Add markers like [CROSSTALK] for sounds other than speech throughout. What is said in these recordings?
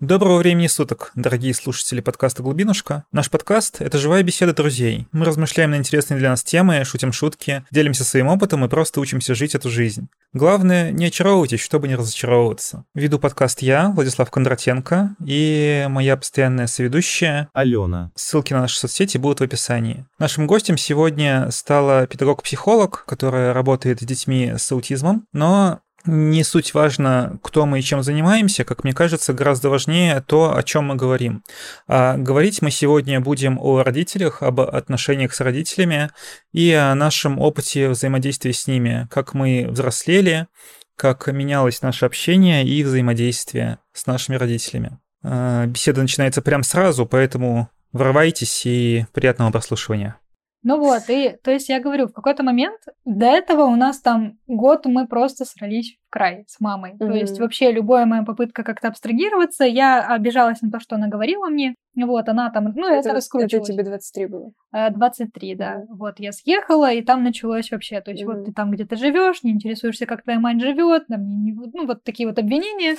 Доброго времени суток, дорогие слушатели подкаста «Глубинушка». Наш подкаст — это живая беседа друзей. Мы размышляем на интересные для нас темы, шутим шутки, делимся своим опытом и просто учимся жить эту жизнь. Главное, не очаровывайтесь, чтобы не разочаровываться. Веду подкаст я, Владислав Кондратенко, и моя постоянная соведущая Алена. Ссылки на наши соцсети будут в описании. Нашим гостем сегодня стала педагог-психолог, которая работает с детьми с аутизмом, но не суть важно, кто мы и чем занимаемся, как мне кажется, гораздо важнее то, о чем мы говорим. А говорить мы сегодня будем о родителях, об отношениях с родителями и о нашем опыте взаимодействия с ними, как мы взрослели, как менялось наше общение и взаимодействие с нашими родителями. А, беседа начинается прямо сразу, поэтому врывайтесь и приятного прослушивания. Ну вот, и то есть я говорю, в какой-то момент до этого у нас там год мы просто срались в край с мамой. Mm-hmm. То есть вообще любая моя попытка как-то абстрагироваться, я обижалась на то, что она говорила мне. Вот, она там, ну, это, это раскручивалась. Это тебе 23 было? 23, да. Mm-hmm. Вот, я съехала, и там началось вообще, то есть mm-hmm. вот ты там, где ты живешь, не интересуешься, как твоя мать живет, там, ну, вот такие вот обвинения.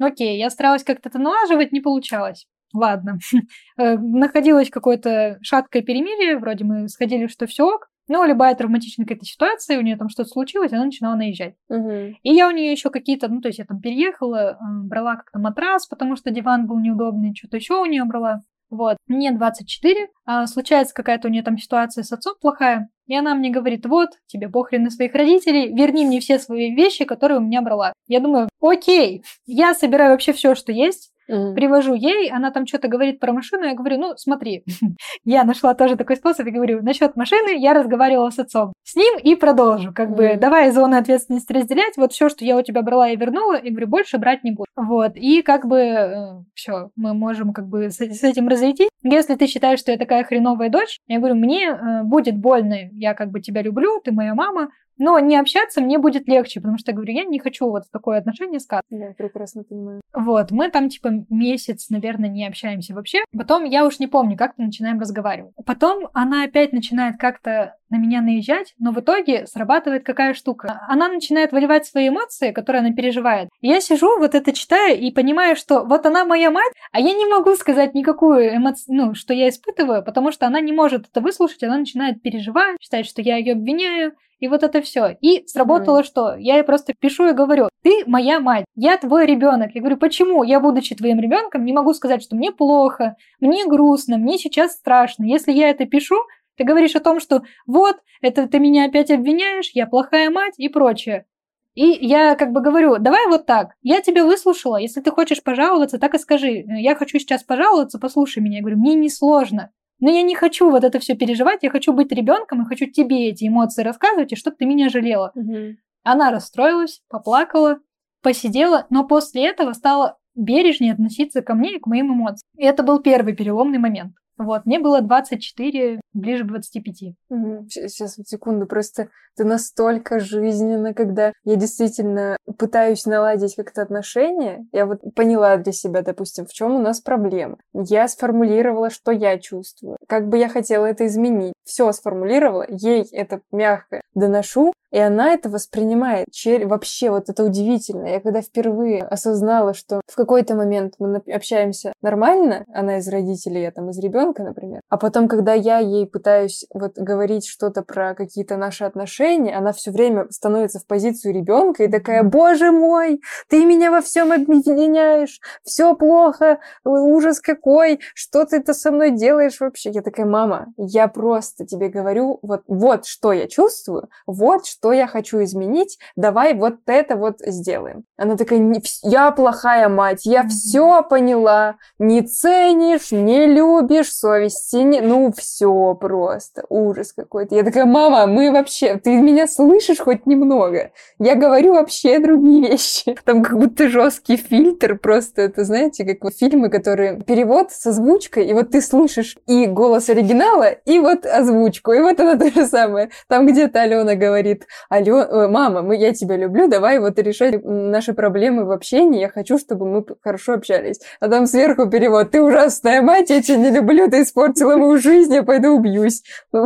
Окей, я старалась как-то это налаживать, не получалось. Ладно. [LAUGHS] Э, находилось какое-то шаткое перемирие, вроде мы сходили, что все ок, но любая травматичная какая-то ситуация, у нее там что-то случилось, она начинала наезжать. Угу. И я у нее еще какие-то, ну, то есть я там переехала, э, брала как-то матрас, потому что диван был неудобный, что-то еще у нее брала. Вот. Мне 24, а случается какая-то у нее там ситуация с отцом плохая, и она мне говорит, вот, тебе похрен на своих родителей, верни мне все свои вещи, которые у меня брала. Я думаю, окей, я собираю вообще все, что есть, Mm. Привожу ей, она там что-то говорит про машину, я говорю, ну, смотри, [LAUGHS] я нашла тоже такой способ, и говорю, насчет машины я разговаривала с отцом. С ним и продолжу, как mm. бы, давай зоны ответственности разделять, вот все, что я у тебя брала и вернула, и говорю, больше брать не буду. Вот, и как бы э, все, мы можем как бы с, с этим разойтись. Если ты считаешь, что я такая хреновая дочь, я говорю, мне э, будет больно, я как бы тебя люблю, ты моя мама, но не общаться мне будет легче, потому что, я говорю, я не хочу вот в такое отношение с Катей. Да, прекрасно понимаю. Вот, мы там, типа, месяц, наверное, не общаемся вообще. Потом, я уж не помню, как-то начинаем разговаривать. Потом она опять начинает как-то на меня наезжать, но в итоге срабатывает какая штука. Она начинает выливать свои эмоции, которые она переживает. И я сижу, вот это читаю и понимаю, что вот она моя мать, а я не могу сказать никакую эмоцию, ну, что я испытываю, потому что она не может это выслушать, она начинает переживать, считает, что я ее обвиняю, и вот это все. И сработало mm. что? Я ей просто пишу и говорю, ты моя мать, я твой ребенок. Я говорю, почему я, будучи твоим ребенком, не могу сказать, что мне плохо, мне грустно, мне сейчас страшно. Если я это пишу, ты говоришь о том, что вот, это ты меня опять обвиняешь, я плохая мать и прочее. И я как бы говорю, давай вот так, я тебя выслушала, если ты хочешь пожаловаться, так и скажи, я хочу сейчас пожаловаться, послушай меня. Я говорю, мне не сложно. Но я не хочу вот это все переживать, я хочу быть ребенком и хочу тебе эти эмоции рассказывать, и чтобы ты меня жалела. Угу. Она расстроилась, поплакала, посидела, но после этого стала бережнее относиться ко мне и к моим эмоциям. И это был первый переломный момент. Вот, мне было 24, ближе к 25. Угу. Сейчас, секунду, просто ты настолько жизненно, когда я действительно пытаюсь наладить как-то отношения, я вот поняла для себя, допустим, в чем у нас проблема. Я сформулировала, что я чувствую, как бы я хотела это изменить. Все сформулировала, ей это мягко доношу, и она это воспринимает. Чер... Вообще, вот это удивительно. Я когда впервые осознала, что в какой-то момент мы общаемся нормально, она из родителей, я там из ребенка, например, а потом, когда я ей пытаюсь вот говорить что-то про какие-то наши отношения, она все время становится в позицию ребенка и такая, боже мой, ты меня во всем объединяешь, все плохо, ужас какой, что ты это со мной делаешь вообще? Я такая, мама, я просто тебе говорю, вот, вот что я чувствую, вот что я хочу изменить, давай вот это вот сделаем. Она такая, я плохая мать, я все поняла, не ценишь, не любишь, совести не... Ну, все просто, ужас какой-то. Я такая, мама, мы вообще, ты меня слышишь хоть немного? Я говорю вообще другие [LAUGHS] вещи. Там как будто жесткий фильтр, просто это, знаете, как фильмы, которые перевод с озвучкой, и вот ты слышишь и голос оригинала, и вот озвучку, и вот это то же самое. Там где-то Алена говорит, алло, э, мама, мы, я тебя люблю, давай вот решать наши проблемы в общении, я хочу, чтобы мы хорошо общались. А там сверху перевод, ты ужасная мать, я тебя не люблю, ты испортила мою жизнь, я пойду убьюсь. [LAUGHS]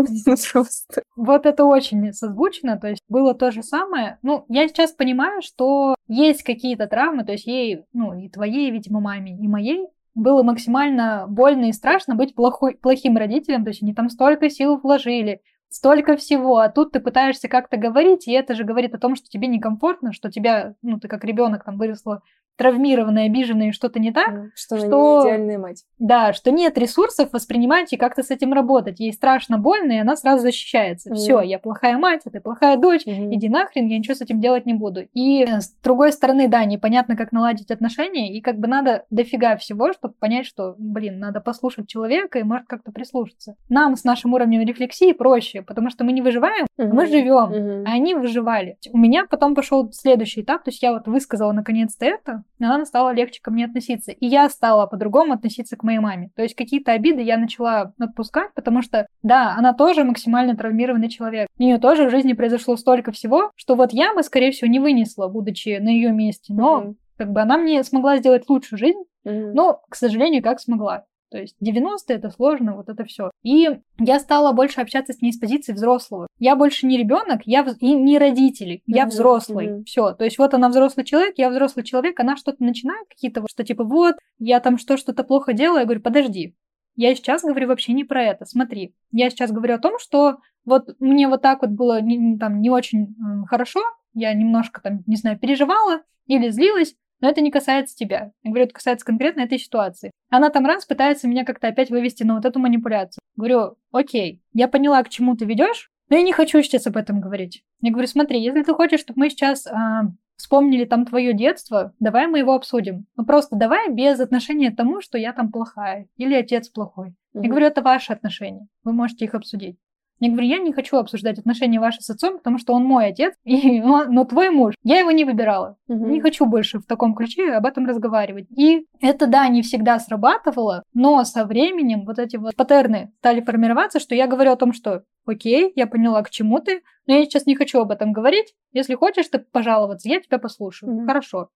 Ну. Вот это очень созвучно, то есть было то же самое. Ну, я сейчас понимаю, что есть какие-то травмы, то есть ей, ну, и твоей, видимо, маме, и моей, было максимально больно и страшно быть плохой, плохим родителем, то есть они там столько сил вложили, столько всего, а тут ты пытаешься как-то говорить, и это же говорит о том, что тебе некомфортно, что тебя, ну, ты как ребенок там выросла травмированная, обиженная, что-то не так. Что, что она не идеальная мать. Да, что нет ресурсов воспринимать и как-то с этим работать. Ей страшно, больно, и она сразу защищается. Mm. Все, я плохая мать, а ты плохая дочь, mm-hmm. иди нахрен, я ничего с этим делать не буду. И э, с другой стороны, да, непонятно, как наладить отношения, и как бы надо дофига всего, чтобы понять, что, блин, надо послушать человека и может как-то прислушаться. Нам с нашим уровнем рефлексии проще, потому что мы не выживаем, mm-hmm. мы живем, mm-hmm. а они выживали. У меня потом пошел следующий этап, то есть я вот высказала наконец-то это, она стала легче ко мне относиться. И я стала по-другому относиться к моей маме. То есть какие-то обиды я начала отпускать, потому что, да, она тоже максимально травмированный человек. У нее тоже в жизни произошло столько всего, что вот я бы, скорее всего, не вынесла, будучи на ее месте. Но mm-hmm. как бы она мне смогла сделать лучшую жизнь, mm-hmm. но, к сожалению, как смогла. То есть 90-е это сложно, вот это все. И я стала больше общаться с ней с позиции взрослого. Я больше не ребенок, я в... и не родители, mm-hmm. я взрослый. Mm-hmm. Все. То есть вот она взрослый человек, я взрослый человек, она что-то начинает какие-то, что типа вот, я там что, что-то плохо делаю, я говорю, подожди. Я сейчас говорю вообще не про это. Смотри, я сейчас говорю о том, что вот мне вот так вот было не, там не очень хорошо, я немножко там, не знаю, переживала или злилась, но это не касается тебя. Я говорю, это касается конкретно этой ситуации. Она там раз пытается меня как-то опять вывести на вот эту манипуляцию. Говорю, окей, я поняла, к чему ты ведешь, но я не хочу сейчас об этом говорить. Я говорю, смотри, если ты хочешь, чтобы мы сейчас а, вспомнили там твое детство, давай мы его обсудим. Ну просто давай без отношения к тому, что я там плохая или отец плохой. Mm-hmm. Я говорю, это ваши отношения, вы можете их обсудить. Я говорю, я не хочу обсуждать отношения ваши с отцом, потому что он мой отец, [LAUGHS] и он, но твой муж. Я его не выбирала. Угу. Не хочу больше в таком ключе об этом разговаривать. И это, да, не всегда срабатывало, но со временем вот эти вот паттерны стали формироваться, что я говорю о том, что окей, я поняла, к чему ты, но я сейчас не хочу об этом говорить. Если хочешь ты пожаловаться, я тебя послушаю. Угу. Хорошо.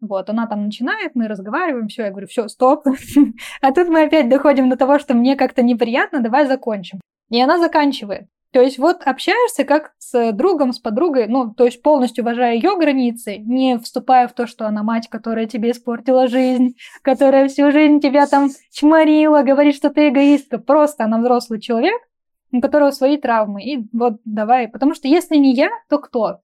Вот, она там начинает, мы разговариваем, все, я говорю, все, стоп. [LAUGHS] а тут мы опять доходим до того, что мне как-то неприятно, давай закончим. И она заканчивает. То есть вот общаешься как с другом, с подругой, ну, то есть полностью уважая ее границы, не вступая в то, что она мать, которая тебе испортила жизнь, которая всю жизнь тебя там чморила, говорит, что ты эгоистка. Просто она взрослый человек, у которого свои травмы. И вот давай, потому что если не я, то кто?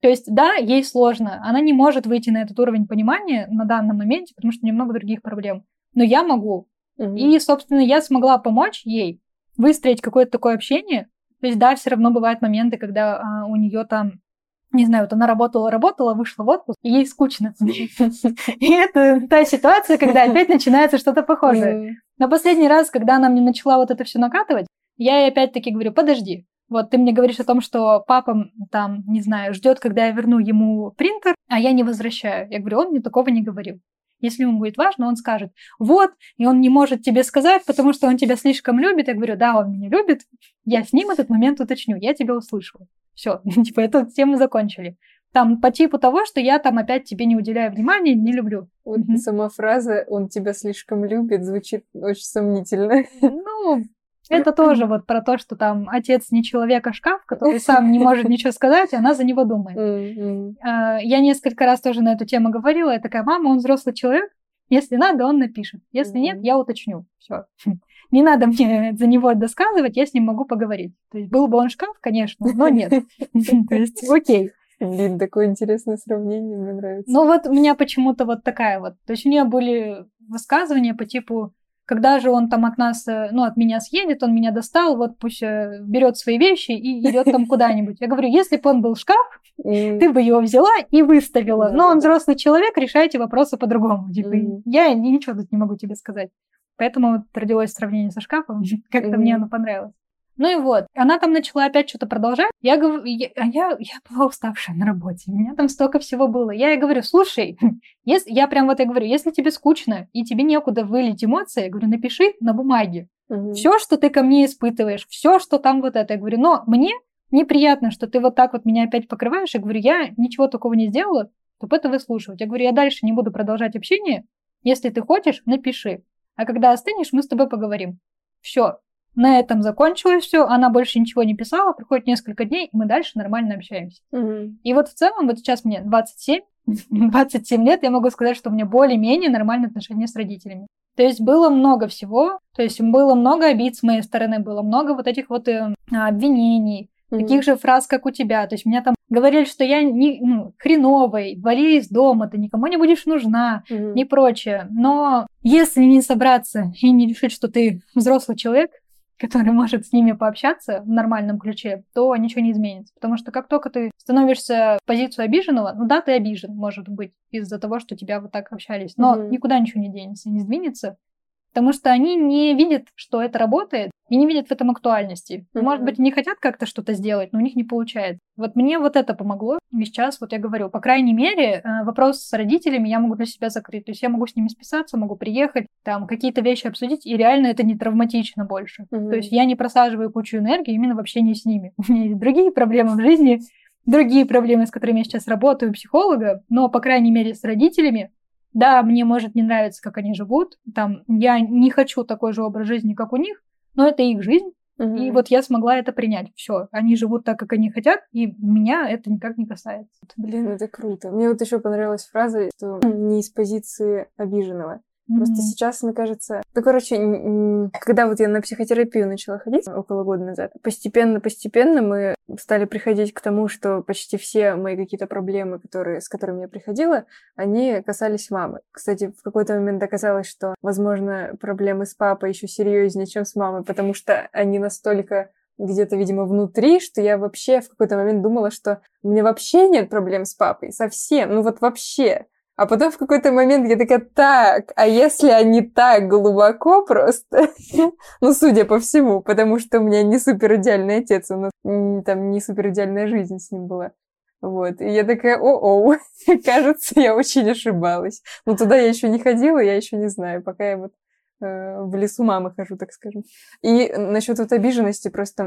То есть, да, ей сложно, она не может выйти на этот уровень понимания на данном моменте, потому что немного других проблем. Но я могу. Mm-hmm. И, собственно, я смогла помочь ей выстроить какое-то такое общение. То есть, да, все равно бывают моменты, когда а, у нее там не знаю, вот она работала, работала, вышла в отпуск, и ей скучно. [LAUGHS] И это та ситуация, когда [LAUGHS] опять начинается что-то похожее. Но последний раз, когда она мне начала вот это все накатывать, я ей опять-таки говорю, подожди, вот ты мне говоришь о том, что папа там, не знаю, ждет, когда я верну ему принтер, а я не возвращаю. Я говорю, он мне такого не говорил. Если ему будет важно, он скажет, вот, и он не может тебе сказать, потому что он тебя слишком любит. Я говорю, да, он меня любит, я с ним этот момент уточню, я тебя услышала. Все, [LAUGHS] типа, эту тему закончили. Там по типу того, что я там опять тебе не уделяю внимания, не люблю. Вот сама фраза «он тебя слишком любит» звучит очень сомнительно. Ну, это тоже вот про то, что там отец не человек, а шкаф, который сам не может ничего сказать, и она за него думает. А, я несколько раз тоже на эту тему говорила. Я такая, мама, он взрослый человек, если надо, он напишет. Если нет, я уточню. Все. [LAUGHS] Не надо мне за него досказывать, я с ним могу поговорить. То есть был бы он шкаф, конечно, но нет. [LAUGHS] [LAUGHS] То есть окей. Блин, такое интересное сравнение, мне нравится. Ну вот у меня почему-то вот такая вот. То есть у нее были высказывания по типу когда же он там от нас, э, ну, от меня съедет, он меня достал, вот пусть э, берет свои вещи и идет там куда-нибудь. Я говорю, если бы он был шкаф, ты бы его взяла и выставила. Но он взрослый человек, решайте вопросы по-другому. Типа, я ничего тут не могу тебе сказать. Поэтому вот родилось сравнение со шкафом. [LAUGHS] Как-то мне оно понравилось. Ну и вот, она там начала опять что-то продолжать. Я говорю, я, а я, я была уставшая на работе, у меня там столько всего было. Я ей говорю, слушай, [LAUGHS] если, я прям вот я говорю, если тебе скучно и тебе некуда вылить эмоции, я говорю, напиши на бумаге. Угу. Все, что ты ко мне испытываешь, все, что там вот это. Я говорю, но мне неприятно, что ты вот так вот меня опять покрываешь. Я говорю, я ничего такого не сделала, чтобы это выслушивать. Я говорю, я дальше не буду продолжать общение. Если ты хочешь, напиши. А когда остынешь, мы с тобой поговорим. Все. На этом закончилось все. Она больше ничего не писала. Проходит несколько дней, и мы дальше нормально общаемся. Мгм. И вот в целом, вот сейчас мне 27, 27 [LAUGHS] лет, я могу сказать, что у меня более-менее нормальные отношения с родителями. То есть было много всего, то есть было много обид с моей стороны, было много вот этих вот э, обвинений, Мгм. таких же фраз, как у тебя. То есть меня там говорили, что я не, ну, хреновый, вали из дома, ты никому не будешь нужна Мгм. и прочее. Но если не собраться и не решить, что ты взрослый человек, который может с ними пообщаться в нормальном ключе, то ничего не изменится. Потому что как только ты становишься в позицию обиженного, ну да, ты обижен, может быть, из-за того, что тебя вот так общались, но Мгм. никуда ничего не денется, не сдвинется, потому что они не видят, что это работает, и не видят в этом актуальности. Мгм. Может быть, не хотят как-то что-то сделать, но у них не получается. Вот мне вот это помогло. И сейчас, вот я говорю, по крайней мере, э, вопрос с родителями я могу для себя закрыть. То есть я могу с ними списаться, могу приехать, там какие-то вещи обсудить, и реально это не травматично больше. Мгм. То есть я не просаживаю кучу энергии именно в общении с ними. [LAUGHS] У меня есть другие проблемы в жизни, другие проблемы, с которыми я сейчас работаю, психолога, но, по крайней мере, с родителями, да, мне может не нравиться, как они живут, там, я не хочу такой же образ жизни, как у них, но это их жизнь, Мгм. и вот я смогла это принять. Все, они живут так, как они хотят, и меня это никак не касается. Блин, это круто. Мне вот еще понравилась фраза, что не из позиции обиженного. Просто Мгм. сейчас, мне кажется... Ну, короче, когда вот я на психотерапию начала ходить около года назад, постепенно-постепенно мы стали приходить к тому, что почти все мои какие-то проблемы, которые, с которыми я приходила, они касались мамы. Кстати, в какой-то момент оказалось, что, возможно, проблемы с папой еще серьезнее, чем с мамой, потому что они настолько где-то, видимо, внутри, что я вообще в какой-то момент думала, что у меня вообще нет проблем с папой, совсем, ну вот вообще. А потом в какой-то момент я такая, так, а если они так глубоко просто, [LAUGHS] ну, судя по всему, потому что у меня не супер идеальный отец, у нас там не супер идеальная жизнь с ним была. Вот, и я такая, о-оу, [LAUGHS] кажется, я очень ошибалась. Но туда я еще не ходила, я еще не знаю, пока я вот э, в лесу мамы хожу, так скажем. И насчет вот обиженности просто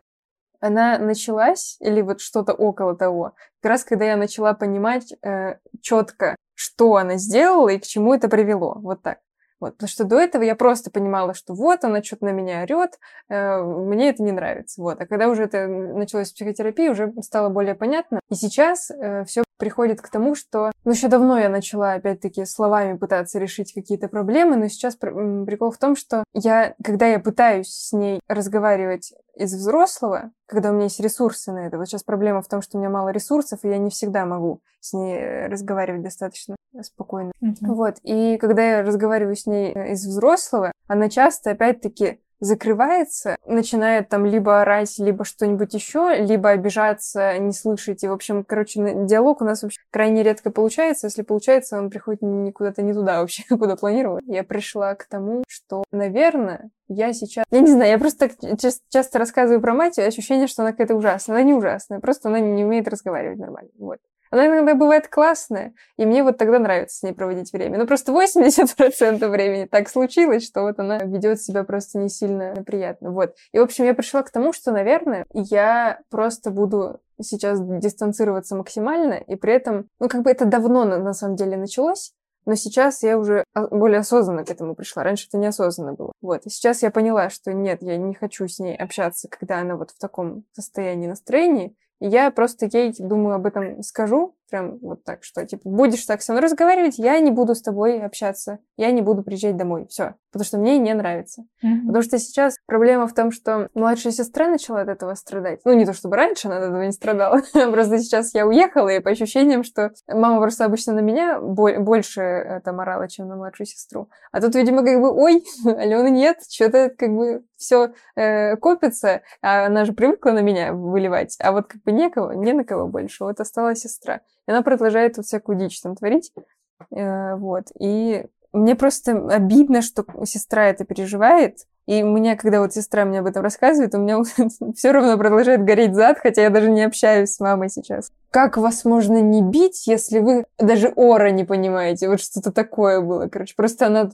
она началась, или вот что-то около того, как раз когда я начала понимать э, четко, что она сделала и к чему это привело. Вот так. Вот, потому что до этого я просто понимала, что вот она что-то на меня орет, э, мне это не нравится. Вот. А когда уже это началось в психотерапии, уже стало более понятно. И сейчас все приходит к тому, что... Ну, еще давно я начала, опять-таки, словами пытаться решить какие-то проблемы, но сейчас прикол в том, что я, когда я пытаюсь с ней разговаривать из взрослого, когда у меня есть ресурсы на это. Вот сейчас проблема в том, что у меня мало ресурсов, и я не всегда могу с ней разговаривать достаточно спокойно. Мгм. Вот. И когда я разговариваю с ней э, из взрослого, она часто, опять-таки, закрывается, начинает там либо орать, либо что-нибудь еще, либо обижаться, не слышать. И, в общем, короче, диалог у нас вообще крайне редко получается. Если получается, он приходит не куда-то не туда вообще, [LAUGHS] куда планировала. Я пришла к тому, что, наверное, я сейчас... Я не знаю, я просто так ча- часто рассказываю про мать, и ощущение, что она какая-то ужасная. Она не ужасная, просто она не умеет разговаривать нормально. Вот. Она иногда бывает классная, и мне вот тогда нравится с ней проводить время. Но просто 80% времени так случилось, что вот она ведет себя просто не сильно приятно. Вот. И, в общем, я пришла к тому, что, наверное, я просто буду сейчас дистанцироваться максимально, и при этом, ну, как бы это давно на, на самом деле началось, но сейчас я уже более осознанно к этому пришла. Раньше это неосознанно было. Вот. И сейчас я поняла, что нет, я не хочу с ней общаться, когда она вот в таком состоянии настроения. Я просто ей, думаю, об этом скажу, прям вот так, что, типа, будешь так со мной разговаривать, я не буду с тобой общаться, я не буду приезжать домой, все, потому что мне не нравится. Мгм. Потому что сейчас проблема в том, что младшая сестра начала от этого страдать. Ну, не то чтобы раньше она от этого не страдала, [LAUGHS] просто сейчас я уехала, и по ощущениям, что мама просто обычно на меня бо- больше э, там орала, чем на младшую сестру. А тут, видимо, как бы, ой, [LAUGHS] Алены нет, что-то как бы все копится, а она же привыкла на меня выливать, а вот как бы некого, не на кого больше. Вот осталась сестра. И она продолжает вот всякую дичь там творить. Э, Вот. И мне просто обидно, что сестра это переживает. И у меня, когда вот сестра мне об этом рассказывает, у меня [LAUGHS] все равно продолжает гореть зад, хотя я даже не общаюсь с мамой сейчас. Как вас можно не бить, если вы даже ора не понимаете? Вот что-то такое было. Короче, просто она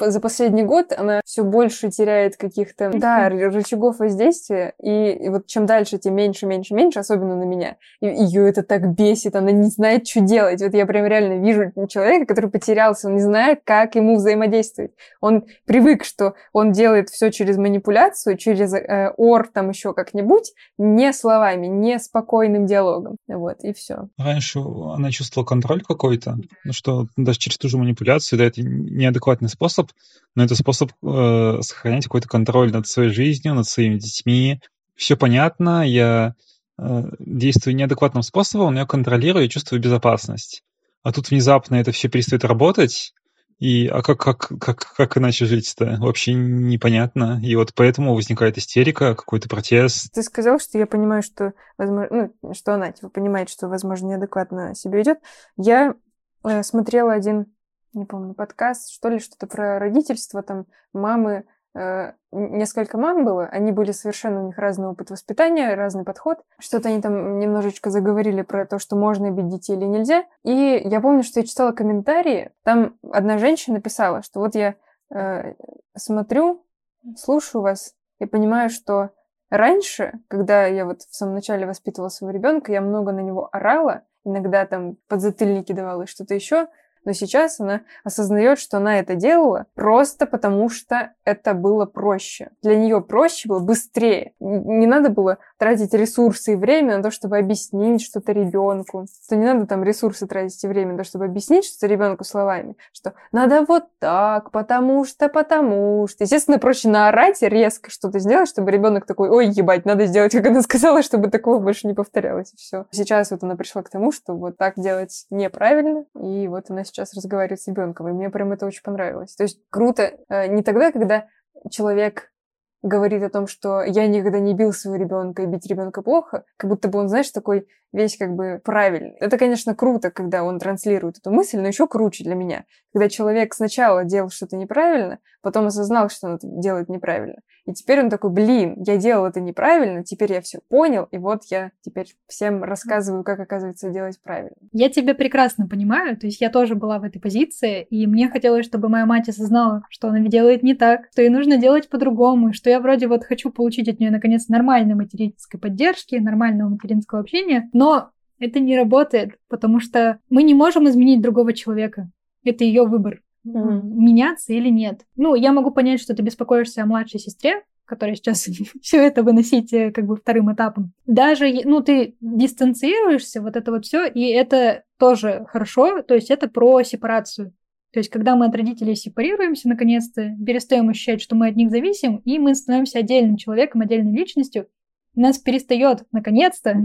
за последний год, она все больше теряет каких-то, да, рычагов воздействия. И, и вот чем дальше, тем меньше, меньше, меньше, особенно на меня. И ее это так бесит, она не знает, что делать. Вот я прям реально вижу человека, который потерялся, он не знает, как ему взаимодействовать. Он привык, что он делает все через манипуляцию, через э, ор там еще как-нибудь, не словами, не спокойным диалогом. Вот и все. Раньше она чувствовала контроль какой-то, ну, что даже через ту же манипуляцию, да, это неадекватный способ, но это способ э, сохранять какой-то контроль над своей жизнью, над своими детьми. Все понятно, я э, действую неадекватным способом, но я контролирую и чувствую безопасность. А тут внезапно это все перестает работать, и а как, как, как, как иначе жить-то? Вообще непонятно. И вот поэтому возникает истерика, какой-то протест. Ты сказал, что я понимаю, что, возможно, ну, что она типа, понимает, что, возможно, неадекватно себя ведет. Я э, смотрела один, не помню, подкаст, что ли, что-то про родительство, там, мамы несколько мам было, они были совершенно, у них разный опыт воспитания, разный подход. Что-то они там немножечко заговорили про то, что можно бить детей или нельзя. И я помню, что я читала комментарии, там одна женщина писала, что вот я э, смотрю, слушаю вас и понимаю, что раньше, когда я вот в самом начале воспитывала своего ребенка, я много на него орала, иногда там подзатыльники давала и что-то еще, но сейчас она осознает, что она это делала просто потому, что это было проще. Для нее проще было быстрее. Не надо было тратить ресурсы и время на то, чтобы объяснить что-то ребенку. Что не надо там ресурсы тратить и время на то, чтобы объяснить что-то ребенку словами. Что надо вот так, потому что, потому что. Естественно, проще наорать и резко что-то сделать, чтобы ребенок такой, ой, ебать, надо сделать, как она сказала, чтобы такого больше не повторялось. И все. Сейчас вот она пришла к тому, что вот так делать неправильно. И вот она сейчас разговаривать с ребенком, и мне прям это очень понравилось. То есть круто э, не тогда, когда человек говорит о том, что я никогда не бил своего ребенка и бить ребенка плохо, как будто бы он, знаешь, такой весь как бы правильный. Это, конечно, круто, когда он транслирует эту мысль, но еще круче для меня, когда человек сначала делал что-то неправильно, потом осознал, что он это делает неправильно. И теперь он такой, блин, я делал это неправильно, теперь я все понял, и вот я теперь всем рассказываю, как, оказывается, делать правильно. Я тебя прекрасно понимаю, то есть я тоже была в этой позиции, и мне хотелось, чтобы моя мать осознала, что она делает не так, что ей нужно делать по-другому, что я вроде вот хочу получить от нее, наконец, нормальной материнской поддержки, нормального материнского общения, но это не работает, потому что мы не можем изменить другого человека. Это ее выбор mm-hmm. меняться или нет. Ну, я могу понять, что ты беспокоишься о младшей сестре, которая сейчас [LAUGHS] все это выносить э, как бы вторым этапом. Даже, ну, ты дистанцируешься, вот это вот все, и это тоже хорошо, то есть это про сепарацию. То есть, когда мы от родителей сепарируемся, наконец-то, перестаем ощущать, что мы от них зависим, и мы становимся отдельным человеком, отдельной личностью, нас перестает, наконец-то,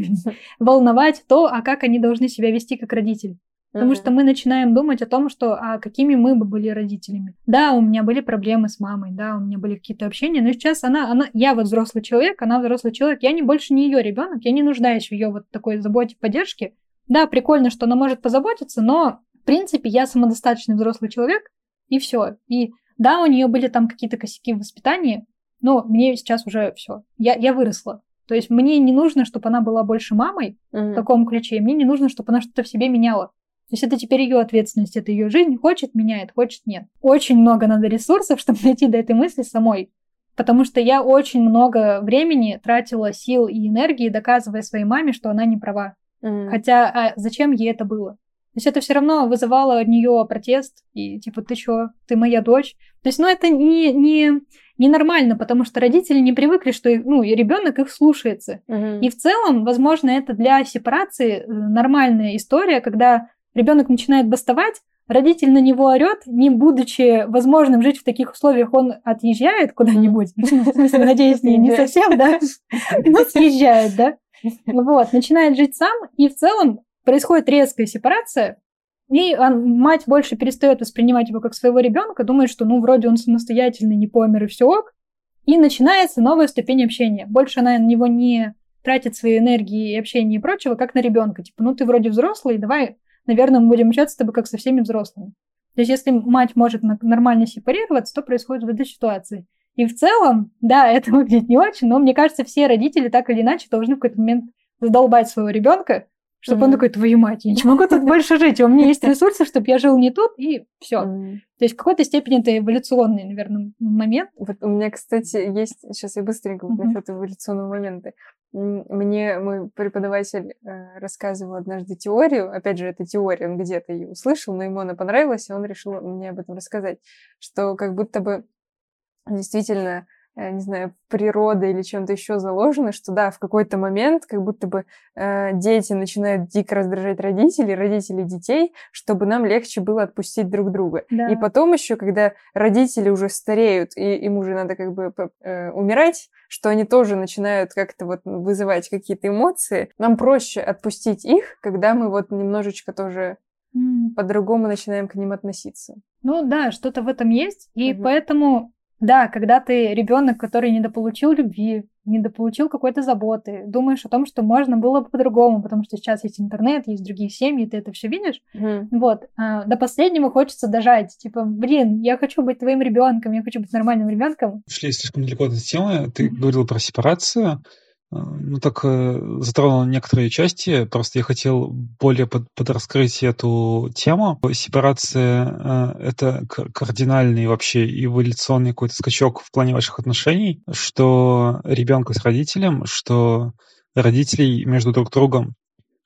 волновать то, а как они должны себя вести как родитель. Потому mm-hmm. что мы начинаем думать о том, что а какими мы бы были родителями. Да, у меня были проблемы с мамой, да, у меня были какие-то общения, но сейчас она, она, я вот взрослый человек, она взрослый человек, я не больше не ее ребенок, я не нуждаюсь в ее вот такой заботе, поддержке. Да, прикольно, что она может позаботиться, но в принципе я самодостаточный взрослый человек, и все. И да, у нее были там какие-то косяки в воспитании, но мне сейчас уже все. Я, я выросла. То есть мне не нужно, чтобы она была больше мамой mm-hmm. в таком ключе, мне не нужно, чтобы она что-то в себе меняла. То есть это теперь ее ответственность, это ее жизнь. Хочет, меняет, хочет, нет. Очень много надо ресурсов, [LAUGHS] чтобы дойти до этой мысли самой. Потому что я очень много времени тратила сил и энергии, доказывая своей маме, что она не права. Mm. Хотя а зачем ей это было? То есть это все равно вызывало от нее протест, и типа, ты что, ты моя дочь. То есть, ну, это не, не, ненормально, потому что родители не привыкли, что ну, и ребенок их слушается. Угу. И в целом, возможно, это для сепарации э, нормальная история, когда ребенок начинает бастовать, родитель на него орет, не будучи возможным жить в таких условиях, он отъезжает куда-нибудь. [LAUGHS] В смысле, надеюсь, не совсем, да? [LAUGHS] Но съезжает, да? Вот, начинает жить сам, и в целом происходит резкая сепарация, и он, мать больше перестает воспринимать его как своего ребенка, думает, что ну вроде он самостоятельный, не помер и все ок. И начинается новая ступень общения. Больше она на него не тратит свои энергии и общение и прочего, как на ребенка. Типа, ну ты вроде взрослый, давай наверное, мы будем общаться с тобой как со всеми взрослыми. То есть, если мать может нормально сепарироваться, то происходит в этой ситуации. И в целом, да, [LAUGHS] это выглядит не очень, но мне кажется, все родители так или иначе должны в какой-то момент задолбать своего ребенка чтобы mm-hmm. он такой, твою мать, я не могу тут больше жить, у меня есть ресурсы, чтобы я жил не тут, и все. Mm-hmm. То есть в какой-то степени это эволюционный, наверное, момент. Вот у меня, кстати, есть, сейчас я быстренько mm-hmm. насчет эволюционного момента. Мне мой преподаватель э, рассказывал однажды теорию, опять же, это теория, он где-то ее услышал, но ему она понравилась, и он решил мне об этом рассказать, что как будто бы действительно не знаю, природой или чем-то еще заложено, что да, в какой-то момент как будто бы э, дети начинают дико раздражать родителей, родители детей, чтобы нам легче было отпустить друг друга. Да. И потом еще, когда родители уже стареют, и им уже надо как бы э, умирать, что они тоже начинают как-то вот вызывать какие-то эмоции, нам проще отпустить их, когда мы вот немножечко тоже mm. по-другому начинаем к ним относиться. Ну да, что-то в этом есть, и угу. поэтому да, когда ты ребенок, который недополучил любви, недополучил какой-то заботы, думаешь о том, что можно было бы по-другому, потому что сейчас есть интернет, есть другие семьи, ты это все видишь. Mm. Вот. А, до последнего хочется дожать. Типа, блин, я хочу быть твоим ребенком, я хочу быть нормальным ребенком. Шли слишком далеко от этой темы. Ты mm-hmm. говорил про сепарацию. Э, ну, так э, затронул некоторые части. Просто я хотел более под, подраскрыть эту тему. Сепарация э, — это кардинальный вообще эволюционный какой-то скачок в плане ваших отношений, что ребенка с родителем, что родителей между друг другом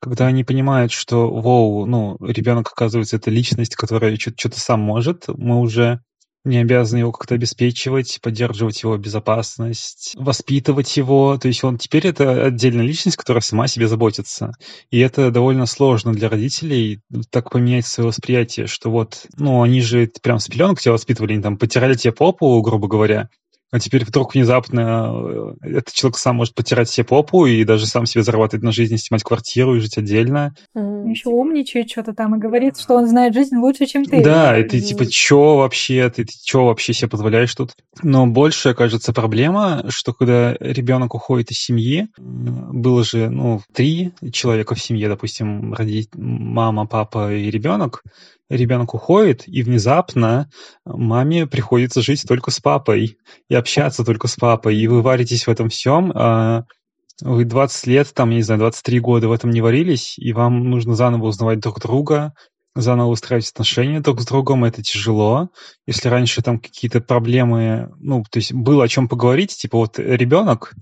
когда они понимают, что, воу, ну, ребенок, оказывается, это личность, которая что-то сам может, мы уже не обязаны его как-то обеспечивать, поддерживать его безопасность, воспитывать его. То есть он теперь это отдельная личность, которая сама о себе заботится. И это довольно сложно для родителей так поменять свое восприятие, что вот, ну, они же прям с пеленок тебя воспитывали, они там потирали тебе попу, грубо говоря, а теперь вдруг внезапно э, этот человек сам может потирать себе попу и даже сам себе зарабатывать на жизнь, снимать квартиру и жить отдельно. Mm. Еще умничает что-то там и говорит, что он знает жизнь лучше, чем ты. Да, и ты типа, чё вообще, ты, ты чё вообще себе позволяешь тут? Но большая, кажется, проблема, что когда ребенок уходит из семьи, было же, ну, три человека в семье, допустим, родить мама, папа и ребенок, ребенок уходит, и внезапно маме приходится жить только с папой и общаться только с папой, и вы варитесь в этом всем, а вы 20 лет, там, я не знаю, 23 года в этом не варились, и вам нужно заново узнавать друг друга, заново устраивать отношения друг с другом, это тяжело. Если раньше там какие-то проблемы, ну, то есть было о чем поговорить, типа вот ребенок,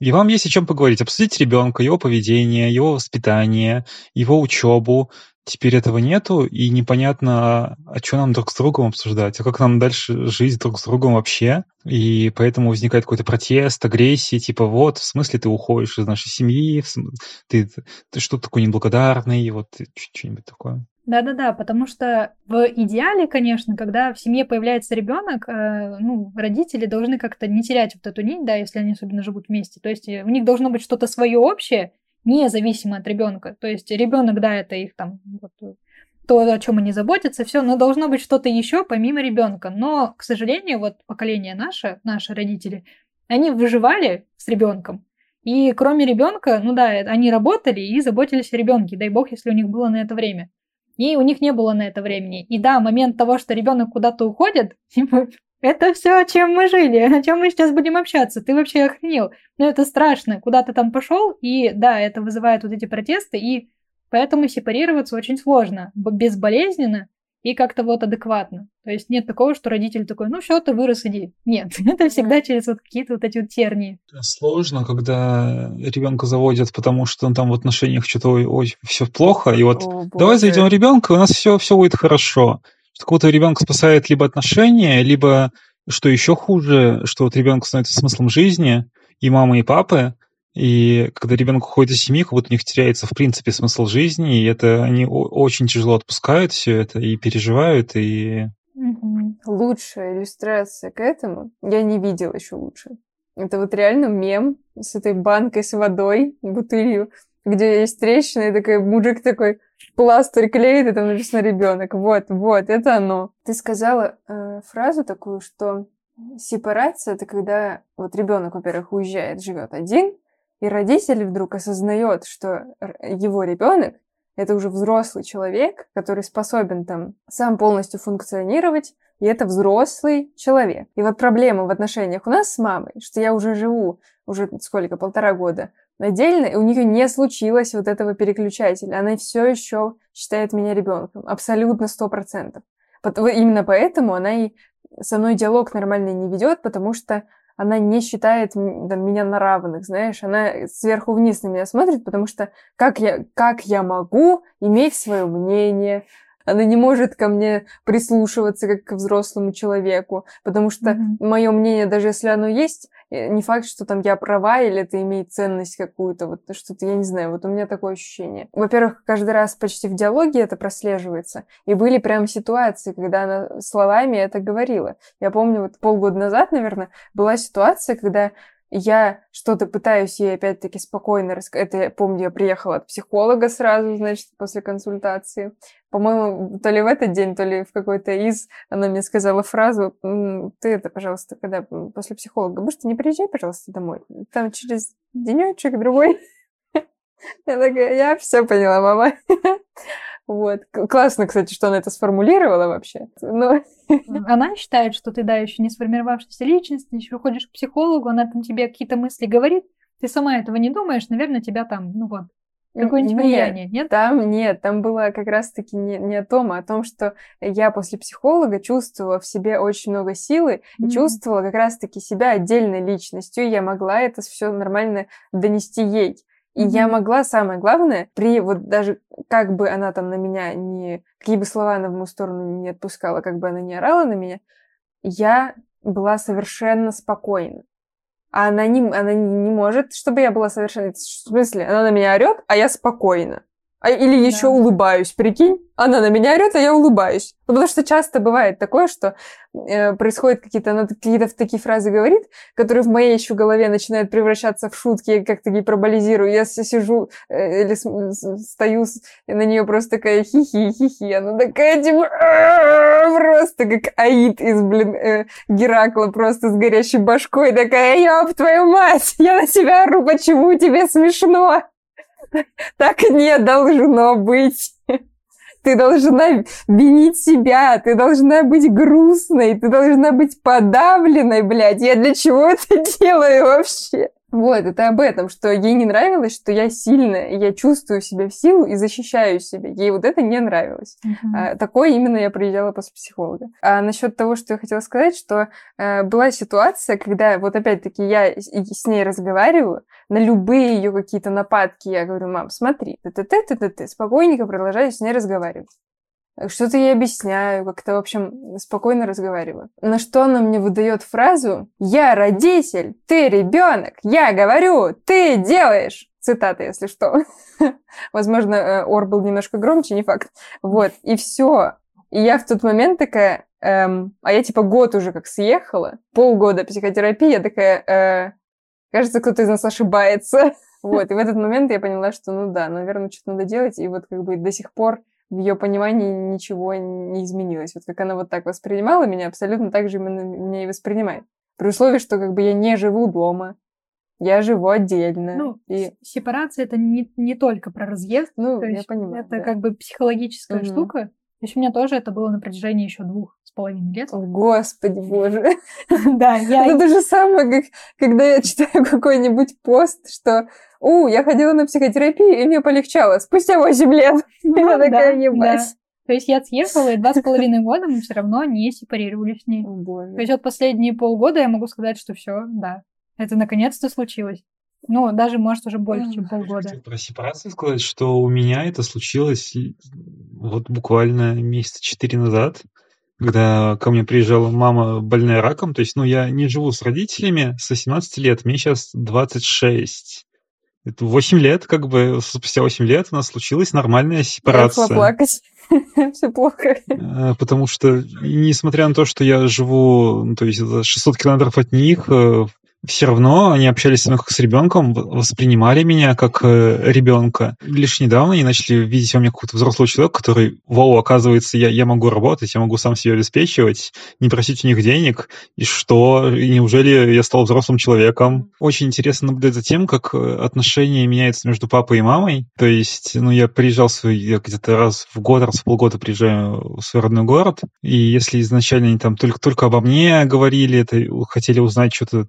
и вам есть о чем поговорить, обсудить ребенка, его поведение, его воспитание, его учебу, Теперь этого нету, и непонятно, а что нам друг с другом обсуждать, а как нам дальше жить друг с другом вообще. И поэтому возникает какой-то протест, агрессия, типа вот, в смысле ты уходишь из нашей семьи, ты, ты что такой неблагодарный, вот что-нибудь такое. Да-да-да, потому что в идеале, конечно, когда в семье появляется ребенок, э, ну, родители должны как-то не терять вот эту нить, да, если они особенно живут вместе. То есть у них должно быть что-то свое общее, независимо от ребенка. То есть ребенок, да, это их там вот, то, о чем они заботятся, все, но должно быть что-то еще помимо ребенка. Но, к сожалению, вот поколение наше, наши родители, они выживали с ребенком. И кроме ребенка, ну да, они работали и заботились о ребенке, дай бог, если у них было на это время. И у них не было на это времени. И да, момент того, что ребенок куда-то уходит, [LAUGHS] типа, это все, чем мы жили, о чем мы сейчас будем общаться. Ты вообще охренел. Ну, это страшно. Куда ты там пошел, и да, это вызывает вот эти протесты, и поэтому сепарироваться очень сложно, безболезненно и как-то вот адекватно. То есть нет такого, что родитель такой, ну все, ты вырос, иди. Нет, [LAUGHS] это всегда через вот какие-то вот эти вот тернии. Сложно, когда ребенка заводят, потому что он там в отношениях что-то ой, все плохо, и вот О, давай заведем ребенка, у нас все, все будет хорошо какого-то ребенка спасает либо отношения, либо, что еще хуже, что вот ребенок становится смыслом жизни, и мамы, и папы, и когда ребенок уходит из семьи, как будто у них теряется, в принципе, смысл жизни, и это они очень тяжело отпускают все это и переживают, и... Лучшая иллюстрация к этому я не видела еще лучше. Это вот реально мем с этой банкой с водой, бутылью, где есть трещина, и такой мужик такой, пластырь клеит, и там написано ребенок. Вот, вот, это оно. Ты сказала э, фразу такую, что сепарация это когда вот ребенок, во-первых, уезжает, живет один, и родитель вдруг осознает, что его ребенок это уже взрослый человек, который способен там сам полностью функционировать, и это взрослый человек. И вот проблема в отношениях у нас с мамой, что я уже живу уже сколько, полтора года отдельно, и у нее не случилось вот этого переключателя. Она все еще считает меня ребенком. Абсолютно сто процентов. Именно поэтому она и со мной диалог нормальный не ведет, потому что она не считает там, меня на равных, знаешь, она сверху вниз на меня смотрит, потому что как я, как я могу иметь свое мнение, она не может ко мне прислушиваться как к взрослому человеку, потому что mm-hmm. мое мнение, даже если оно есть, не факт, что там я права или это имеет ценность какую-то, вот что-то, я не знаю, вот у меня такое ощущение. Во-первых, каждый раз почти в диалоге это прослеживается, и были прям ситуации, когда она словами это говорила. Я помню, вот полгода назад, наверное, была ситуация, когда я что-то пытаюсь ей опять-таки спокойно рассказать. Это, я помню, я приехала от психолога сразу, значит, после консультации. По-моему, то ли в этот день, то ли в какой-то из, она мне сказала фразу, ты это, пожалуйста, когда после психолога, может, не приезжай, пожалуйста, домой. Там через денечек другой. Я такая, я все поняла, мама. Вот. Классно, кстати, что она это сформулировала вообще. Но... Она считает, что ты, да, еще не сформировавшаяся личность, еще ходишь к психологу, она там тебе какие-то мысли говорит, ты сама этого не думаешь, наверное, тебя там, ну вот, какое-нибудь нет, влияние, нет? Там нет, там было как раз-таки не, не о том, а о том, что я после психолога чувствовала в себе очень много силы mm-hmm. и чувствовала как раз-таки себя отдельной личностью, и я могла это все нормально донести ей. И я могла, самое главное, при вот даже как бы она там на меня не... Какие бы слова она в мою сторону не отпускала, как бы она не орала на меня, я была совершенно спокойна. А она не, она не может, чтобы я была совершенно... В смысле, она на меня орет, а я спокойна. А, или еще да. улыбаюсь, прикинь? Она на меня орет, а я улыбаюсь. Ну, потому что часто бывает такое, что э, происходит какие-то, она какие-то такие фразы говорит, которые в моей еще голове начинают превращаться в шутки, я как-то гиперболизирую. Я сижу э, или стою и на нее просто такая хихи-хихи. Она такая, типа, просто как Аид из, блин, э, Геракла, просто с горящей башкой. Такая, ёб твою мать, я на себя ору, почему тебе смешно? [LAUGHS] Так не должно быть. Ты должна винить себя, ты должна быть грустной, ты должна быть подавленной, блядь. Я для чего это [LAUGHS] делаю вообще? Вот, это об этом, что ей не нравилось, что я сильная, я чувствую себя в силу и защищаю себя. Ей вот это не нравилось. Uh-huh. А, такое именно я приезжала после психолога. А насчет того, что я хотела сказать, что а, была ситуация, когда вот опять-таки я с ней разговариваю, на любые ее какие-то нападки я говорю, мам, смотри, ты-ты-ты-ты-ты, спокойненько продолжаю с ней разговаривать. Что-то я объясняю, как-то, в общем, спокойно разговариваю. На что она мне выдает фразу «Я родитель, ты ребенок, я говорю, ты делаешь». Цитата, если что. [LAUGHS] Возможно, э, Ор был немножко громче, не факт. Вот, и все. И я в тот момент такая, эм, а я типа год уже как съехала, полгода психотерапии, я такая, э, кажется, кто-то из нас ошибается. [LAUGHS] Вот, и в этот момент я поняла, что, ну да, наверное, что-то надо делать, и вот как бы до сих пор в ее понимании ничего не изменилось. Вот как она вот так воспринимала меня, абсолютно так же именно меня и воспринимает. При условии, что как бы я не живу дома, я живу отдельно. Ну, и... сепарация это не, не только про разъезд. Ну, я понимаю. Это да. как бы психологическая угу. штука. То есть у меня тоже это было на протяжении еще двух с половиной лет. Господи боже. [LAUGHS] Да, я... Это то же самое, как когда я читаю какой-нибудь пост, что у, я ходила на психотерапию, и мне полегчало. Спустя 8 лет. [LAUGHS] Ну я такая, ебать. То есть я съехала, и два с [LAUGHS] половиной года мы все равно не сепарировались с ней. О, боже. То есть вот последние полгода я могу сказать, что все, да, это наконец-то случилось. Ну, даже, может, уже больше, чем полгода. Про сепарацию сказать, что у меня это случилось вот буквально месяца четыре назад, когда ко мне приезжала мама больная раком. То есть, ну, я не живу с родителями с 18 лет, мне сейчас 26. Это 8 лет, как бы, спустя 8 лет у нас случилась нормальная сепарация. Я плакать. [LAUGHS] Все плохо. Э, потому что, несмотря на то, что я живу, ну, то есть 600 километров от них, э, все равно они общались с ребенком, воспринимали меня как э, ребенка. Лишь недавно они начали видеть во мне какого-то взрослого человека, который, вау, оказывается, я, я могу работать, я могу сам себя обеспечивать, не просить у них денег, и что, неужели я стал взрослым человеком? Очень интересно наблюдать за тем, как э, отношения меняются между папой и мамой. То есть, ну, я приезжал свой, я где-то раз в год, раз в полгода приезжаю в свой родной город, и если изначально они там только, только обо мне говорили, это хотели узнать что-то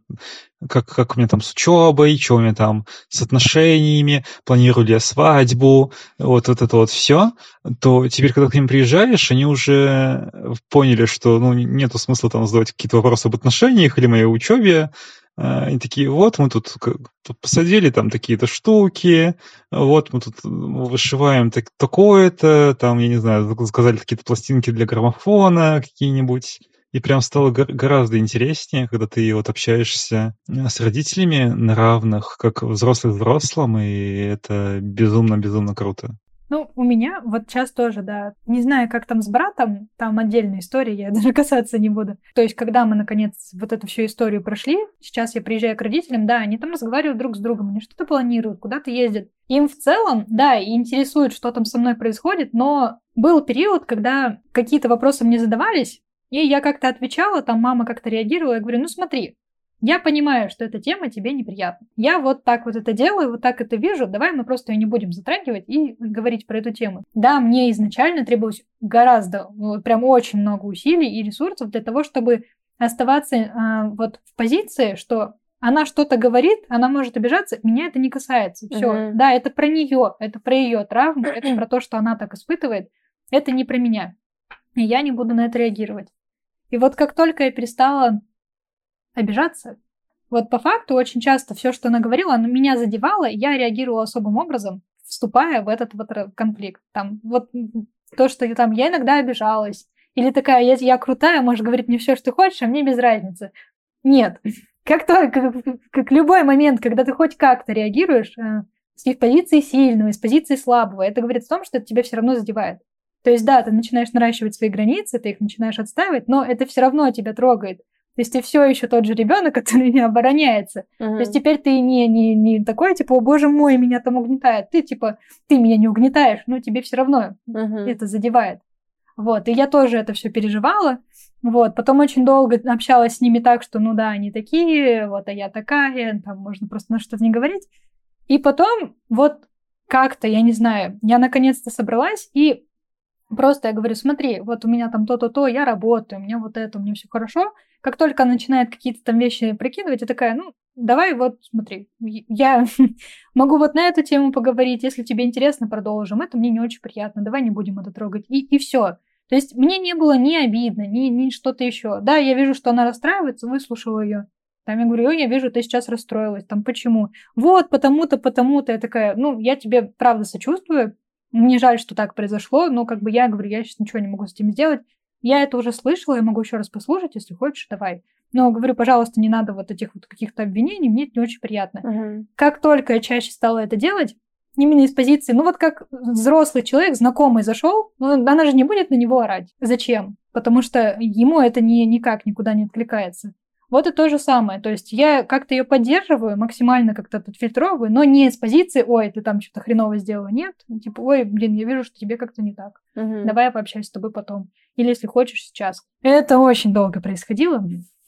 как, как у меня там с учебой, что у меня там с отношениями, планирую ли я свадьбу, вот, вот это вот все, то теперь, когда к ним приезжаешь, они уже поняли, что ну, нету смысла там задавать какие-то вопросы об отношениях или моей учебе, а, они такие, вот мы тут, тут посадили там такие-то штуки, вот мы тут вышиваем так, такое-то, там, я не знаю, заказали какие-то пластинки для граммофона какие-нибудь. И прям стало гораздо интереснее, когда ты вот общаешься э, с родителями на равных, как взрослый взрослым, и это безумно-безумно круто. Ну, у меня вот сейчас тоже, да. Не знаю, как там с братом, там отдельная история, я [LAUGHS] даже касаться не буду. То есть, когда мы, наконец, вот эту всю историю прошли, сейчас я приезжаю к родителям, да, они там разговаривают друг с другом, они что-то планируют, куда-то ездят. Им в целом, да, интересует, что там со мной происходит, но был период, когда какие-то вопросы мне задавались, и я как-то отвечала, там мама как-то реагировала, я говорю, ну смотри, я понимаю, что эта тема тебе неприятна. Я вот так вот это делаю, вот так это вижу. Давай мы просто ее не будем затрагивать и говорить про эту тему. Да, мне изначально требовалось гораздо, вот прям очень много усилий и ресурсов для того, чтобы оставаться э, вот в позиции, что она что-то говорит, она может обижаться, меня это не касается. Все, uh-huh. да, это про нее, это про ее травму, это про то, что она так испытывает. Это не про меня. И я не буду на это реагировать. И вот как только я перестала обижаться. Вот по факту очень часто все, что она говорила, она меня задевала, и я реагировала особым образом, вступая в этот вот конфликт. Там вот то, что там я иногда обижалась, или такая, я, я крутая, можешь говорить мне все, что ты хочешь, а мне без разницы. Нет. Как только, как, как любой момент, когда ты хоть как-то реагируешь, э, с позиции сильного, из позиции слабого, это говорит о том, что это тебя все равно задевает. То есть, да, ты начинаешь наращивать свои границы, ты их начинаешь отстаивать, но это все равно тебя трогает. То есть ты все еще тот же ребенок, [LAUGHS] который не обороняется. Uh-huh. То есть теперь ты не, не, не такой, типа, о боже мой, меня там угнетает. Ты типа, ты меня не угнетаешь, но тебе все равно uh-huh. это задевает. Вот, и я тоже это все переживала. Вот, потом очень долго общалась с ними так, что, ну да, они такие, вот, а я такая, там можно просто на что-то не говорить. И потом, вот как-то, я не знаю, я наконец-то собралась и просто я говорю, смотри, вот у меня там то-то-то, я работаю, у меня вот это, у меня все хорошо как только начинает какие-то там вещи прикидывать, я такая, ну, давай вот, смотри, я [LAUGHS] могу вот на эту тему поговорить, если тебе интересно, продолжим. Это мне не очень приятно, давай не будем это трогать. И, и все. То есть мне не было ни обидно, ни, ни что-то еще. Да, я вижу, что она расстраивается, выслушала ее. Там я говорю, я вижу, ты сейчас расстроилась. Там почему? Вот, потому-то, потому-то. Я такая, ну, я тебе правда сочувствую. Мне жаль, что так произошло, но как бы я говорю, я сейчас ничего не могу с этим сделать. Я это уже слышала, я могу еще раз послушать, если хочешь, давай. Но говорю, пожалуйста, не надо вот этих вот каких-то обвинений, мне это не очень приятно. Uh-huh. Как только я чаще стала это делать, именно из позиции, ну вот как взрослый человек, знакомый зашел, ну, она же не будет на него орать. Зачем? Потому что ему это не, никак никуда не откликается. Вот и то же самое. То есть я как-то ее поддерживаю, максимально как-то подфильтровываю, но не с позиции, ой, ты там что-то хреново сделала. Нет. Типа, ой, блин, я вижу, что тебе как-то не так. Угу. Давай я пообщаюсь с тобой потом. Или если хочешь, сейчас. Это очень долго происходило.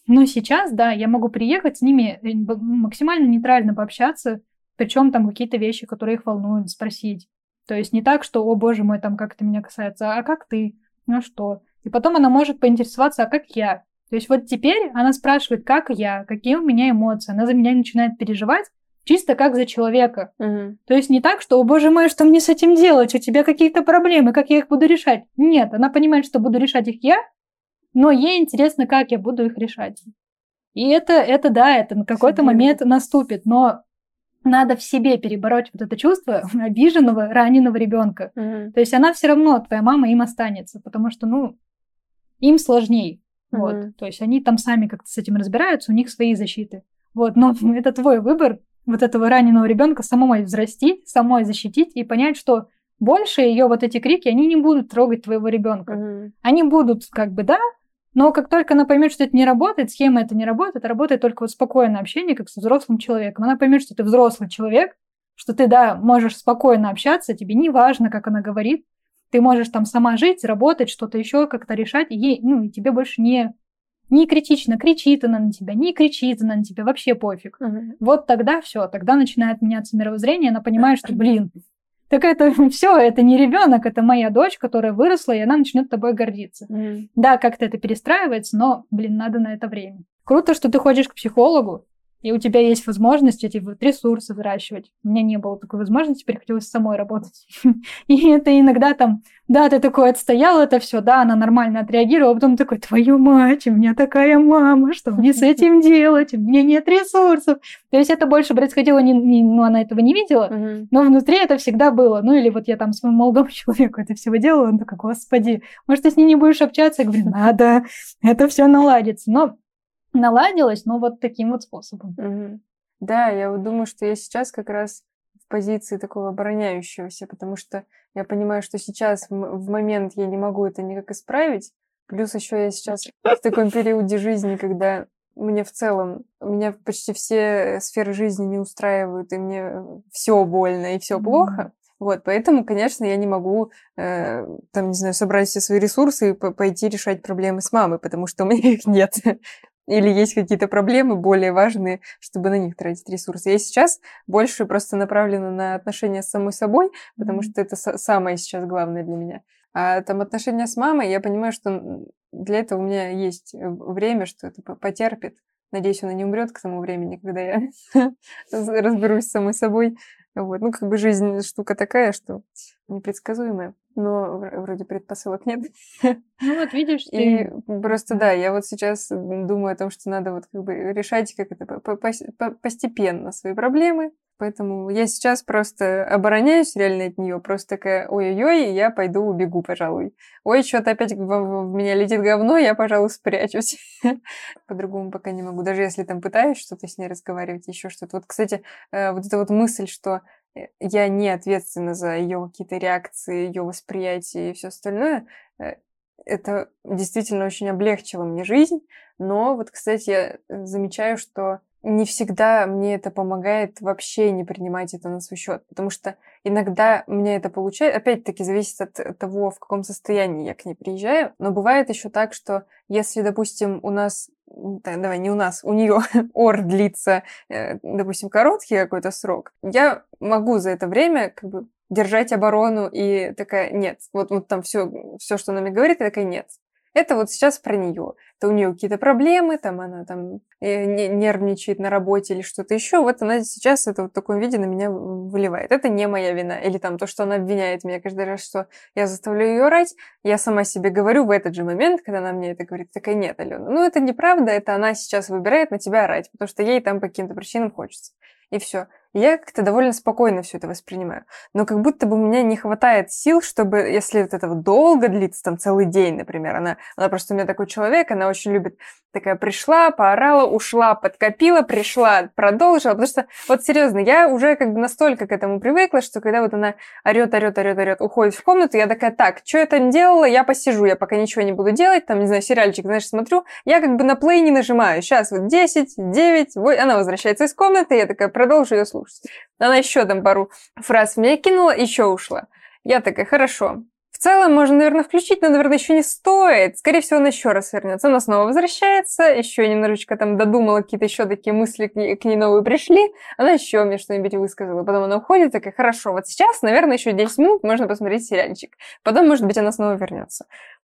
Но сейчас, да, я могу приехать с ними э, максимально нейтрально пообщаться, причем там какие-то вещи, которые их волнуют, спросить. То есть не так, что, о боже мой, там как это меня касается, а как ты? Ну что? И потом она может поинтересоваться, а как я? То есть вот теперь она спрашивает, как я, какие у меня эмоции. Она за меня начинает переживать, чисто как за человека. Угу. То есть не так, что, о боже мой, что мне с этим делать, у тебя какие-то проблемы, как я их буду решать. Нет, она понимает, что буду решать их я, но ей интересно, как я буду их решать. И это, это да, это на какой-то момент наступит, но надо в себе перебороть вот это чувство [LAUGHS] обиженного, раненого ребенка. Угу. То есть она все равно, твоя мама им останется, потому что, ну, им сложнее. Mm-hmm. Вот. То есть они там сами как-то с этим разбираются, у них свои защиты. Вот, но это твой выбор вот этого раненого ребенка самой взрастить, самой защитить и понять, что больше ее вот эти крики, они не будут трогать твоего ребенка. Mm-hmm. Они будут как бы да, но как только она поймет, что это не работает, схема это не работает, работает только вот спокойное общение, как с взрослым человеком. Она поймет, что ты взрослый человек, что ты, да, можешь спокойно общаться, тебе не важно, как она говорит, ты можешь там сама жить, работать, что-то еще как-то решать, и ей, ну, и тебе больше не, не критично, кричит она на тебя, не кричит она на тебя, вообще пофиг. Uh-huh. Вот тогда все, тогда начинает меняться мировоззрение, она понимает, что, [LAUGHS] блин, так это [LAUGHS] все, это не ребенок, это моя дочь, которая выросла, и она начнет тобой гордиться. Mm. Да, как-то это перестраивается, но, блин, надо на это время. Круто, что ты ходишь к психологу, и у тебя есть возможность эти вот ресурсы выращивать. У меня не было такой возможности, приходилось самой работать. [LAUGHS] И это иногда там, да, ты такой отстоял это все, да, она нормально отреагировала, а потом такой, твою мать, у меня такая мама, что мне с [LAUGHS] этим делать? У меня нет ресурсов. То есть это больше происходило, не, не, ну, она этого не видела, но внутри это всегда было. Ну, или вот я там своему молодому [LAUGHS] человеку это все делала, он такой, господи, может, ты с ней не будешь общаться? Я говорю, надо, это все наладится. Но наладилось, но вот таким вот способом. Угу. Да, я вот думаю, что я сейчас как раз в позиции такого обороняющегося, потому что я понимаю, что сейчас в момент я не могу это никак исправить. Плюс еще я сейчас в таком периоде жизни, когда мне в целом, меня почти все сферы жизни не устраивают, и мне все больно и все плохо. Вот, поэтому, конечно, я не могу, э, там, не знаю, собрать все свои ресурсы и пойти решать проблемы с мамой, потому что у меня их нет. Или есть какие-то проблемы более важные, чтобы на них тратить ресурсы. Я сейчас больше просто направлена на отношения с самой собой, потому что это самое сейчас главное для меня. А там отношения с мамой, я понимаю, что для этого у меня есть э, время, что это потерпит. Надеюсь, она не умрет к тому времени, когда я [LAUGHS] разберусь с самой собой. Вот. Ну, как бы жизнь штука такая, что непредсказуемая, но вроде предпосылок нет. Ну вот видишь, ты... И просто, да, я вот сейчас думаю о том, что надо вот как бы решать как это постепенно свои проблемы, Поэтому я сейчас просто обороняюсь реально от нее, просто такая, ой-ой-ой, я пойду убегу, пожалуй. Ой, что-то опять в, в меня летит говно, я, пожалуй, спрячусь. [LAUGHS] По-другому пока не могу, даже если там пытаюсь что-то с ней разговаривать, еще что-то. Вот, кстати, э, вот эта вот мысль, что я не ответственна за ее какие-то реакции, ее восприятие и все остальное, э, это действительно очень облегчило мне жизнь. Но вот, кстати, я замечаю, что не всегда мне это помогает вообще не принимать это на свой счет, потому что иногда мне это получается, опять-таки зависит от того, в каком состоянии я к ней приезжаю, но бывает еще так, что если, допустим, у нас, да, давай, не у нас, у нее [LAUGHS] ор длится, э, допустим, короткий какой-то срок, я могу за это время как бы держать оборону и такая, нет, вот, вот там все, все, что она мне говорит, я такая, нет, это вот сейчас про нее. Это у нее какие-то проблемы, там она там э, нервничает на работе или что-то еще. Вот она сейчас это вот в таком виде на меня выливает. Это не моя вина. Или там то, что она обвиняет меня каждый раз, что я заставляю ее орать. Я сама себе говорю в этот же момент, когда она мне это говорит, такая, нет, Алена, ну это неправда, это она сейчас выбирает на тебя орать, потому что ей там по каким-то причинам хочется. И все я как-то довольно спокойно все это воспринимаю. Но как будто бы у меня не хватает сил, чтобы, если вот это вот долго длится, там целый день, например, она, она просто у меня такой человек, она очень любит, такая пришла, поорала, ушла, подкопила, пришла, продолжила, потому что, вот серьезно, я уже как бы настолько к этому привыкла, что когда вот она орет, орет, орет, орет, уходит в комнату, я такая, так, что я там делала, я посижу, я пока ничего не буду делать, там, не знаю, сериальчик, знаешь, смотрю, я как бы на плей не нажимаю, сейчас вот 10, 9, 8, она возвращается из комнаты, я такая, продолжу ее слушать слушать. Она еще там пару фраз меня кинула, еще ушла. Я такая, хорошо. В целом можно, наверное, включить, но, наверное, еще не стоит. Скорее всего, она еще раз вернется. Она снова возвращается, еще немножечко там додумала, какие-то еще такие мысли к ней, к ней новые пришли. Она еще мне что-нибудь высказала. Потом она уходит, такая, хорошо, вот сейчас, наверное, еще 10 минут можно посмотреть сериальчик. Потом, может быть, она снова вернется.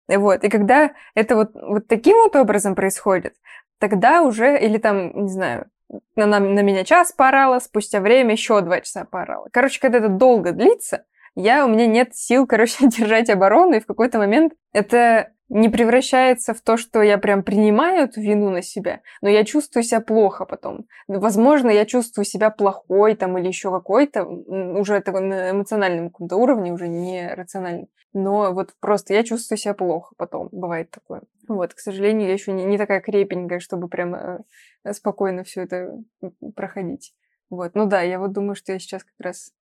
Вот. И когда это вот, вот таким вот образом происходит, тогда уже, или там, не знаю, она на меня час поорала, спустя время еще два часа поорала. Короче, когда это долго длится, я, у меня нет сил, короче, [LAUGHS] держать оборону, и в какой-то момент это не превращается в то, что я прям принимаю эту вину на себя, но я чувствую себя плохо потом. Возможно, я чувствую себя плохой там или еще какой-то, уже это на эмоциональном каком-то уровне, уже не рациональном. Но вот просто я чувствую себя плохо потом, бывает такое. Вот, к сожалению, я еще не, не такая крепенькая, чтобы прям э, спокойно все это проходить. Вот, ну да, я вот думаю, что я сейчас как раз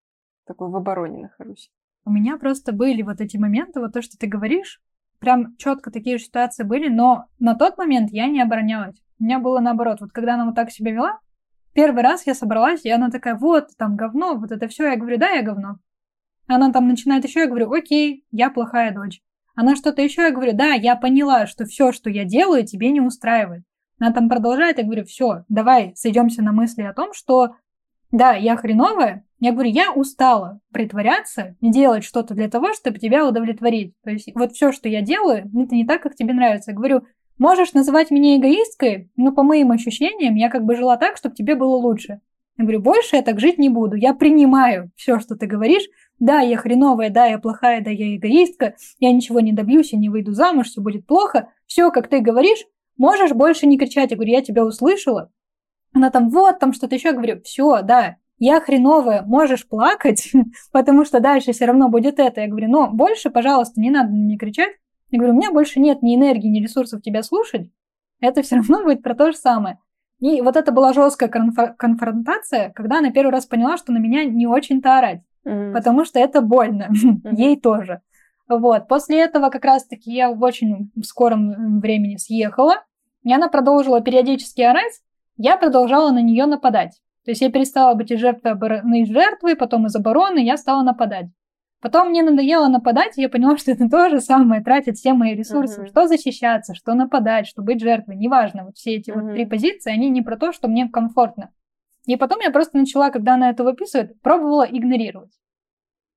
такой в обороне нахожусь. У меня просто были вот эти моменты, вот то, что ты говоришь, прям четко такие же ситуации были, но на тот момент я не оборонялась. У меня было наоборот. Вот когда она вот так себя вела, первый раз я собралась, и она такая, вот, там говно, вот это все. Я говорю, да, я говно. Она там начинает еще, я говорю, окей, я плохая дочь. Она что-то еще, я говорю, да, я поняла, что все, что я делаю, тебе не устраивает. Она там продолжает, я говорю, все, давай сойдемся на мысли о том, что да, я хреновая, я говорю, я устала притворяться и делать что-то для того, чтобы тебя удовлетворить. То есть вот все, что я делаю, это не так, как тебе нравится. Я говорю, можешь называть меня эгоисткой, но по моим ощущениям я как бы жила так, чтобы тебе было лучше. Я говорю, больше я так жить не буду. Я принимаю все, что ты говоришь. Да, я хреновая, да, я плохая, да, я эгоистка. Я ничего не добьюсь, я не выйду замуж, все будет плохо. Все, как ты говоришь, можешь больше не кричать. Я говорю, я тебя услышала. Она там, вот, там что-то еще. Я говорю, все, да, я хреновая, можешь плакать, [LAUGHS] потому что дальше все равно будет это. Я говорю, но больше, пожалуйста, не надо на меня кричать. Я говорю, у меня больше нет ни энергии, ни ресурсов тебя слушать. Это все равно будет про то же самое. И вот это была жесткая конфронтация, когда она первый раз поняла, что на меня не очень-то орать, mm-hmm. потому что это больно, [LAUGHS] mm-hmm. ей тоже. Вот. После этого как раз-таки я в очень скором времени съехала, и она продолжила периодически орать, я продолжала на нее нападать. То есть я перестала быть из жертвы, обороны, из жертвы, потом из обороны, я стала нападать. Потом мне надоело нападать, и я поняла, [LAUGHS] что это то же самое, тратит все мои ресурсы. Uh-huh. Что защищаться, что нападать, что быть жертвой, неважно. Вот все эти uh-huh. вот три позиции, они не про то, что мне комфортно. И потом я просто начала, когда она это выписывает, пробовала игнорировать.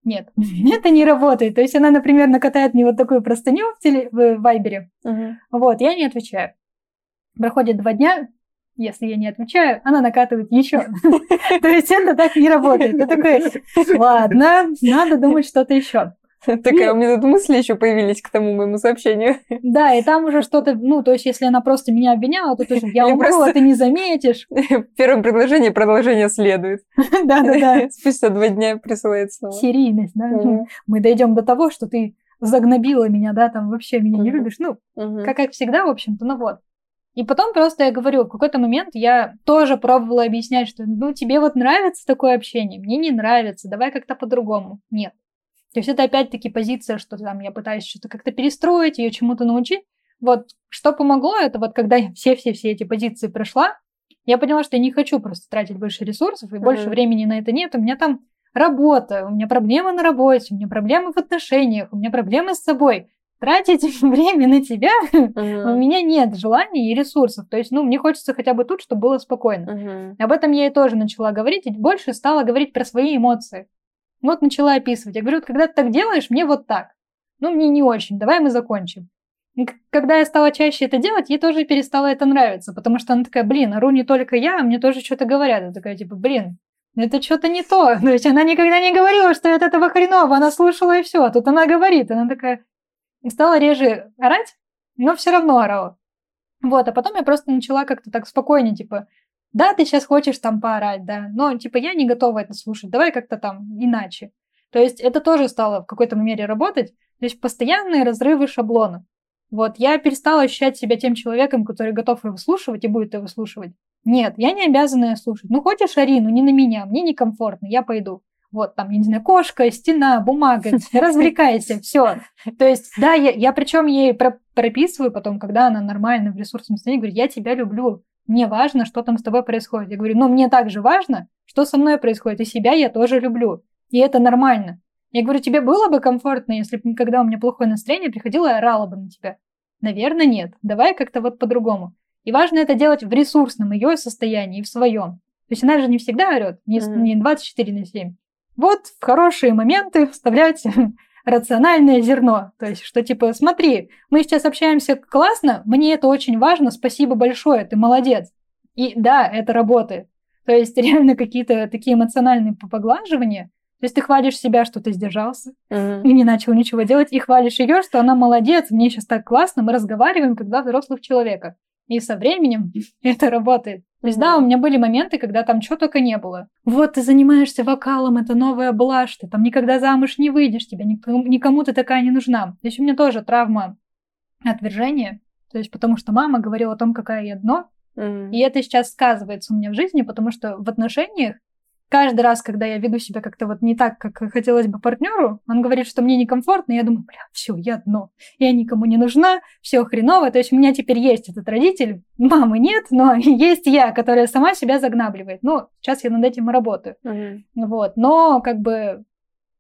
Нет, [LAUGHS] это не работает. То есть она, например, накатает мне вот такую простыню в, теле... в Вайбере. Uh-huh. Вот, я не отвечаю. Проходит два дня, если я не отвечаю, она накатывает еще. [LAUGHS] То есть это так не работает. Ты такой, ладно, надо думать что-то еще. Такая у меня тут мысли еще появились к тому моему сообщению. Да, и там уже что-то, ну, то есть, если она просто меня обвиняла, то тоже я умру, а ты не заметишь. [LAUGHS] Первое предложение, продолжение следует. [LAUGHS] Да, да, да. Спустя два дня присылает снова. Серийность, да. Мы дойдем до того, что ты загнобила меня, да, там вообще меня не любишь. Ну, как всегда, в общем-то, ну вот. И потом просто я говорю, в какой-то момент я тоже пробовала объяснять, что ну тебе вот нравится такое общение, мне не нравится, давай как-то по-другому. Нет. То есть это опять-таки позиция, что там я пытаюсь что-то как-то перестроить, ее чему-то научить. Вот что помогло, это вот когда я все-все-все эти позиции прошла, я поняла, что я не хочу просто тратить больше ресурсов и mm-hmm. больше времени на это нет. У меня там работа, у меня проблемы на работе, у меня проблемы в отношениях, у меня проблемы с собой тратить [LAUGHS] время на тебя, uh-huh. у меня нет желания и ресурсов. То есть, ну, мне хочется хотя бы тут, чтобы было спокойно. Uh-huh. Об этом я и тоже начала говорить, и больше стала говорить про свои эмоции. Вот начала описывать. Я говорю, когда ты так делаешь, мне вот так. Ну, мне не очень, давай мы закончим. И когда я стала чаще это делать, ей тоже перестало это нравиться, потому что она такая, блин, ору не только я, а мне тоже что-то говорят. Я такая, типа, блин, это что-то не то. [LAUGHS] То есть она никогда не говорила, что от этого хреново, она слушала и все. А тут она говорит, она такая, и стала реже орать, но все равно орала. Вот, а потом я просто начала как-то так спокойнее, типа, да, ты сейчас хочешь там поорать, да, но, типа, я не готова это слушать, давай как-то там иначе. То есть это тоже стало в какой-то мере работать, то есть постоянные разрывы шаблона. Вот, я перестала ощущать себя тем человеком, который готов его слушать и будет его слушать. Нет, я не обязана слушать. Ну, хочешь Арину, не на меня, мне некомфортно, я пойду вот там, я не знаю, кошка, стена, бумага, [LAUGHS] развлекайся, все. То есть, да, я, я причем ей про прописываю потом, когда она нормально в ресурсном состоянии, говорю, я тебя люблю, мне важно, что там с тобой происходит. Я говорю, но мне также важно, что со мной происходит, и себя я тоже люблю, и это нормально. Я говорю, тебе было бы комфортно, если бы никогда у меня плохое настроение приходило и орала бы на тебя? Наверное, нет. Давай как-то вот по-другому. И важно это делать в ресурсном ее состоянии и в своем. То есть она же не всегда орет, не, mm-hmm. не 24 на 7. Вот в хорошие моменты вставлять [LAUGHS] рациональное зерно. То есть, что типа, смотри, мы сейчас общаемся классно, мне это очень важно, спасибо большое, ты молодец. И да, это работает. То есть, [LAUGHS] реально какие-то такие эмоциональные поглаживания. То есть ты хвалишь себя, что ты сдержался uh-huh. и не начал ничего делать, и хвалишь ее, что она молодец, мне сейчас так классно, мы разговариваем, как два взрослых человека. И со временем [LAUGHS] это работает. То есть, да, у меня были моменты, когда там чего только не было. Вот ты занимаешься вокалом, это новая блажь, ты там никогда замуж не выйдешь, тебе никому, никому ты такая не нужна. То есть у меня тоже травма отвержения, то есть потому что мама говорила о том, какая я дно, mm. и это сейчас сказывается у меня в жизни, потому что в отношениях каждый раз, когда я веду себя как-то вот не так, как хотелось бы партнеру, он говорит, что мне некомфортно, и я думаю, бля, все, я дно, я никому не нужна, все хреново. То есть у меня теперь есть этот родитель, мамы нет, но [LAUGHS] есть я, которая сама себя загнабливает. Ну, сейчас я над этим и работаю. Mm-hmm. Вот, но как бы,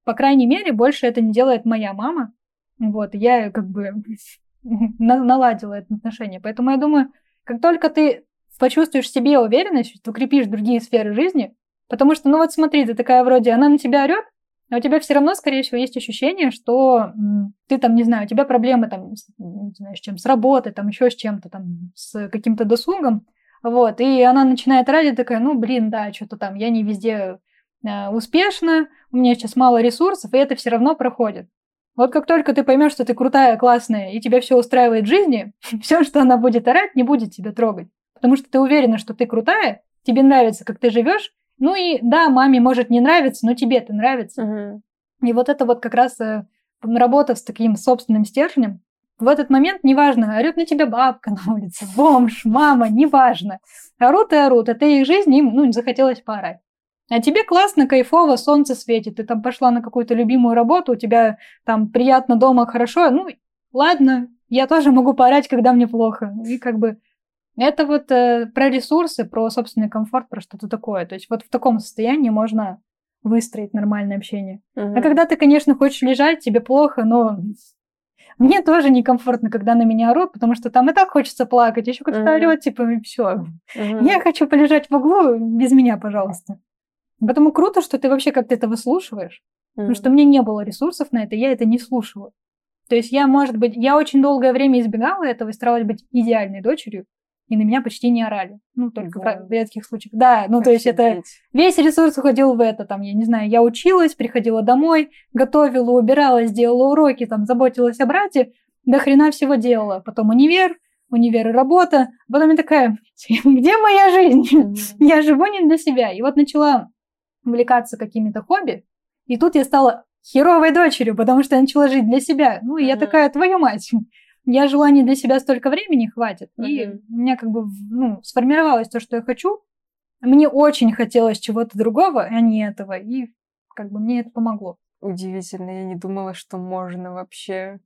по крайней мере, больше это не делает моя мама. Вот, я как бы [LAUGHS] наладила это отношение. Поэтому я думаю, как только ты почувствуешь в себе уверенность, укрепишь другие сферы жизни, Потому что, ну вот смотри, ты такая вроде, она на тебя орет, а у тебя все равно, скорее всего, есть ощущение, что ты там, не знаю, у тебя проблемы там, не знаю, с чем, с работой, там еще с чем-то, там, с каким-то досугом, вот, и она начинает ради такая, ну, блин, да, что-то там, я не везде э, успешна, у меня сейчас мало ресурсов, и это все равно проходит. Вот как только ты поймешь, что ты крутая, классная, и тебя все устраивает в жизни, [LAUGHS] все, что она будет орать, не будет тебя трогать. Потому что ты уверена, что ты крутая, тебе нравится, как ты живешь, ну и да, маме может не нравиться, но тебе это нравится. Угу. И вот это вот как раз э, работа с таким собственным стержнем. В этот момент неважно, орет на тебя бабка [LAUGHS] на улице, бомж, мама, неважно. Орут и орут, это их жизнь, им ну, захотелось поорать. А тебе классно, кайфово, солнце светит, ты там пошла на какую-то любимую работу, у тебя там приятно дома, хорошо, ну ладно, я тоже могу поорать, когда мне плохо. И как бы это вот э, про ресурсы, про собственный комфорт, про что-то такое. То есть вот в таком состоянии можно выстроить нормальное общение. Угу. А когда ты, конечно, хочешь лежать, тебе плохо, но [LAUGHS] мне тоже некомфортно, когда на меня орут, потому что там и так хочется плакать, еще кто-то Мгм. орет, типа, и все. Мгм. Я хочу полежать в углу без меня, пожалуйста. Поэтому круто, что ты вообще как-то это выслушиваешь. Потому Мгм. что мне не было ресурсов на это, я это не слушала. То есть я, может быть, я очень долгое время избегала этого и старалась быть идеальной дочерью, и на меня почти не орали. Ну, только Вау. в редких случаях. Да, ну, то есть это Офигеть. весь ресурс уходил в это, там, я не знаю, я училась, приходила домой, готовила, убирала, сделала уроки, там, заботилась о брате, до хрена всего делала. Потом универ, универ и работа. Потом я такая, где моя жизнь? Я живу не для себя. И вот начала увлекаться какими-то хобби, и тут я стала херовой дочерью, потому что я начала жить для себя. Ну, и я такая, твою мать, я жила не для себя столько времени, хватит. И Мгм. у меня как бы, ну, сформировалось то, что я хочу. Мне очень хотелось чего-то другого, а не этого. И как бы мне это помогло. Удивительно, я не думала, что можно вообще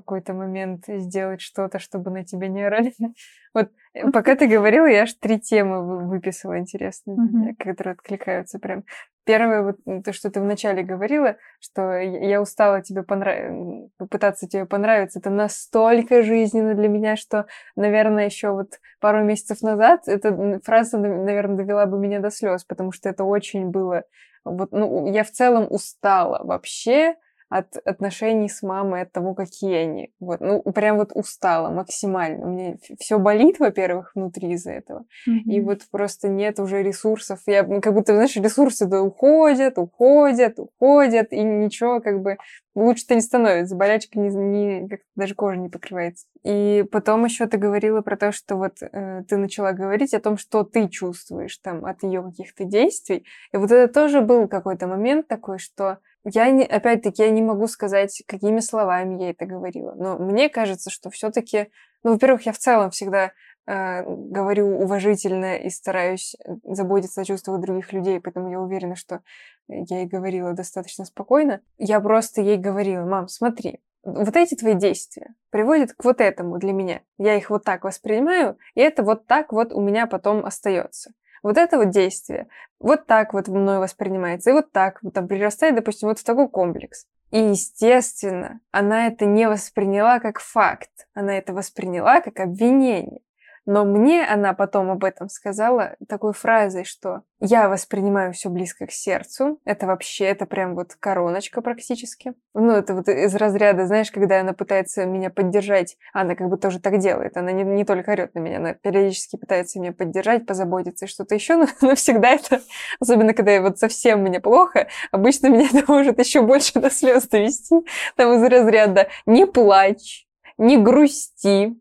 какой-то момент сделать что-то, чтобы на тебя не орали. [LAUGHS] Вот э, пока ты говорила, я аж три темы вы- выписала интересные, э, которые откликаются прям. Первое, вот то, что ты вначале говорила, что я устала тебе понравиться, попытаться тебе понравиться, это настолько жизненно для меня, что, наверное, еще вот пару месяцев назад эта фраза, наверное, довела бы меня до слез, потому что это очень было вот, ну, я в целом устала вообще от отношений с мамой, от того, какие они. Вот, ну, прям вот устала максимально. Мне все болит, во-первых, внутри из-за этого. И вот просто нет уже ресурсов. Я м, как будто, знаешь, ресурсы да уходят, уходят, уходят, и ничего как бы лучше-то не становится. Болячка не, не- как даже кожа не покрывается. И потом еще ты говорила про то, что вот э, ты начала говорить о том, что ты чувствуешь там от ее каких-то действий. И вот это тоже был какой-то момент такой, что я не, опять-таки, я не могу сказать, какими словами я это говорила. Но мне кажется, что все-таки, ну, во-первых, я в целом всегда э, говорю уважительно и стараюсь э, заботиться о чувствах других людей, поэтому я уверена, что я ей говорила достаточно спокойно. Я просто ей говорила, мам, смотри, вот эти твои действия приводят к вот этому для меня. Я их вот так воспринимаю, и это вот так вот у меня потом остается. Вот это вот действие, вот так вот мной воспринимается, и вот так вот там прирастает, допустим, вот в такой комплекс. И, естественно, она это не восприняла как факт, она это восприняла как обвинение. Но мне она потом об этом сказала такой фразой, что я воспринимаю все близко к сердцу. Это вообще, это прям вот короночка практически. Ну, это вот из разряда, знаешь, когда она пытается меня поддержать, она как бы тоже так делает. Она не, не только орет на меня, она периодически пытается меня поддержать, позаботиться и что-то еще, [LAUGHS] но, но всегда это, особенно когда я вот совсем мне плохо, обычно меня это может еще больше до слез довести. [LAUGHS] Там из разряда «не плачь», «не грусти»,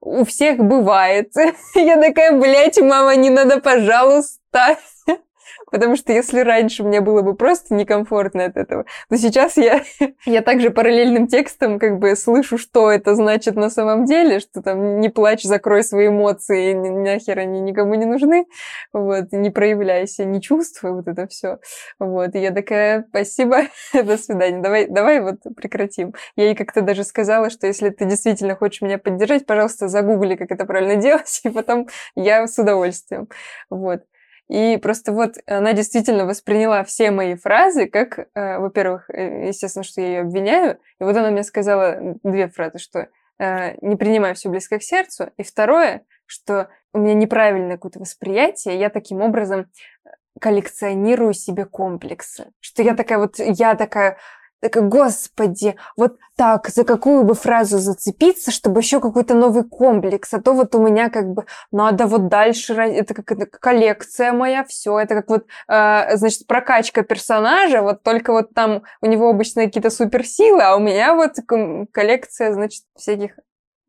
у всех бывает. [LAUGHS] Я такая, блядь, мама, не надо, пожалуйста. Потому что если раньше мне было бы просто некомфортно от этого, то сейчас я, [LAUGHS] я также параллельным текстом как бы слышу, что это значит на самом деле, что там не плачь, закрой свои эмоции, нахер они никому не нужны, вот, не проявляйся, не чувствуй вот это все. Вот, и я такая, спасибо, [LAUGHS] до свидания, давай, давай вот прекратим. Я ей как-то даже сказала, что если ты действительно хочешь меня поддержать, пожалуйста, загугли, как это правильно [LAUGHS] делать, и потом я с удовольствием. Вот. И просто вот она действительно восприняла все мои фразы как, э, во-первых, э, естественно, что я ее обвиняю. И вот она мне сказала две фразы, что э, не принимаю все близко к сердцу. И второе, что у меня неправильное какое-то восприятие. Я таким образом коллекционирую себе комплексы. Что я такая вот, я такая, такая, господи, вот так, за какую бы фразу зацепиться, чтобы еще какой-то новый комплекс, а то вот у меня как бы надо вот дальше, это как это коллекция моя, все, это как вот, э, значит, прокачка персонажа, вот только вот там у него обычно какие-то суперсилы, а у меня вот коллекция, значит, всяких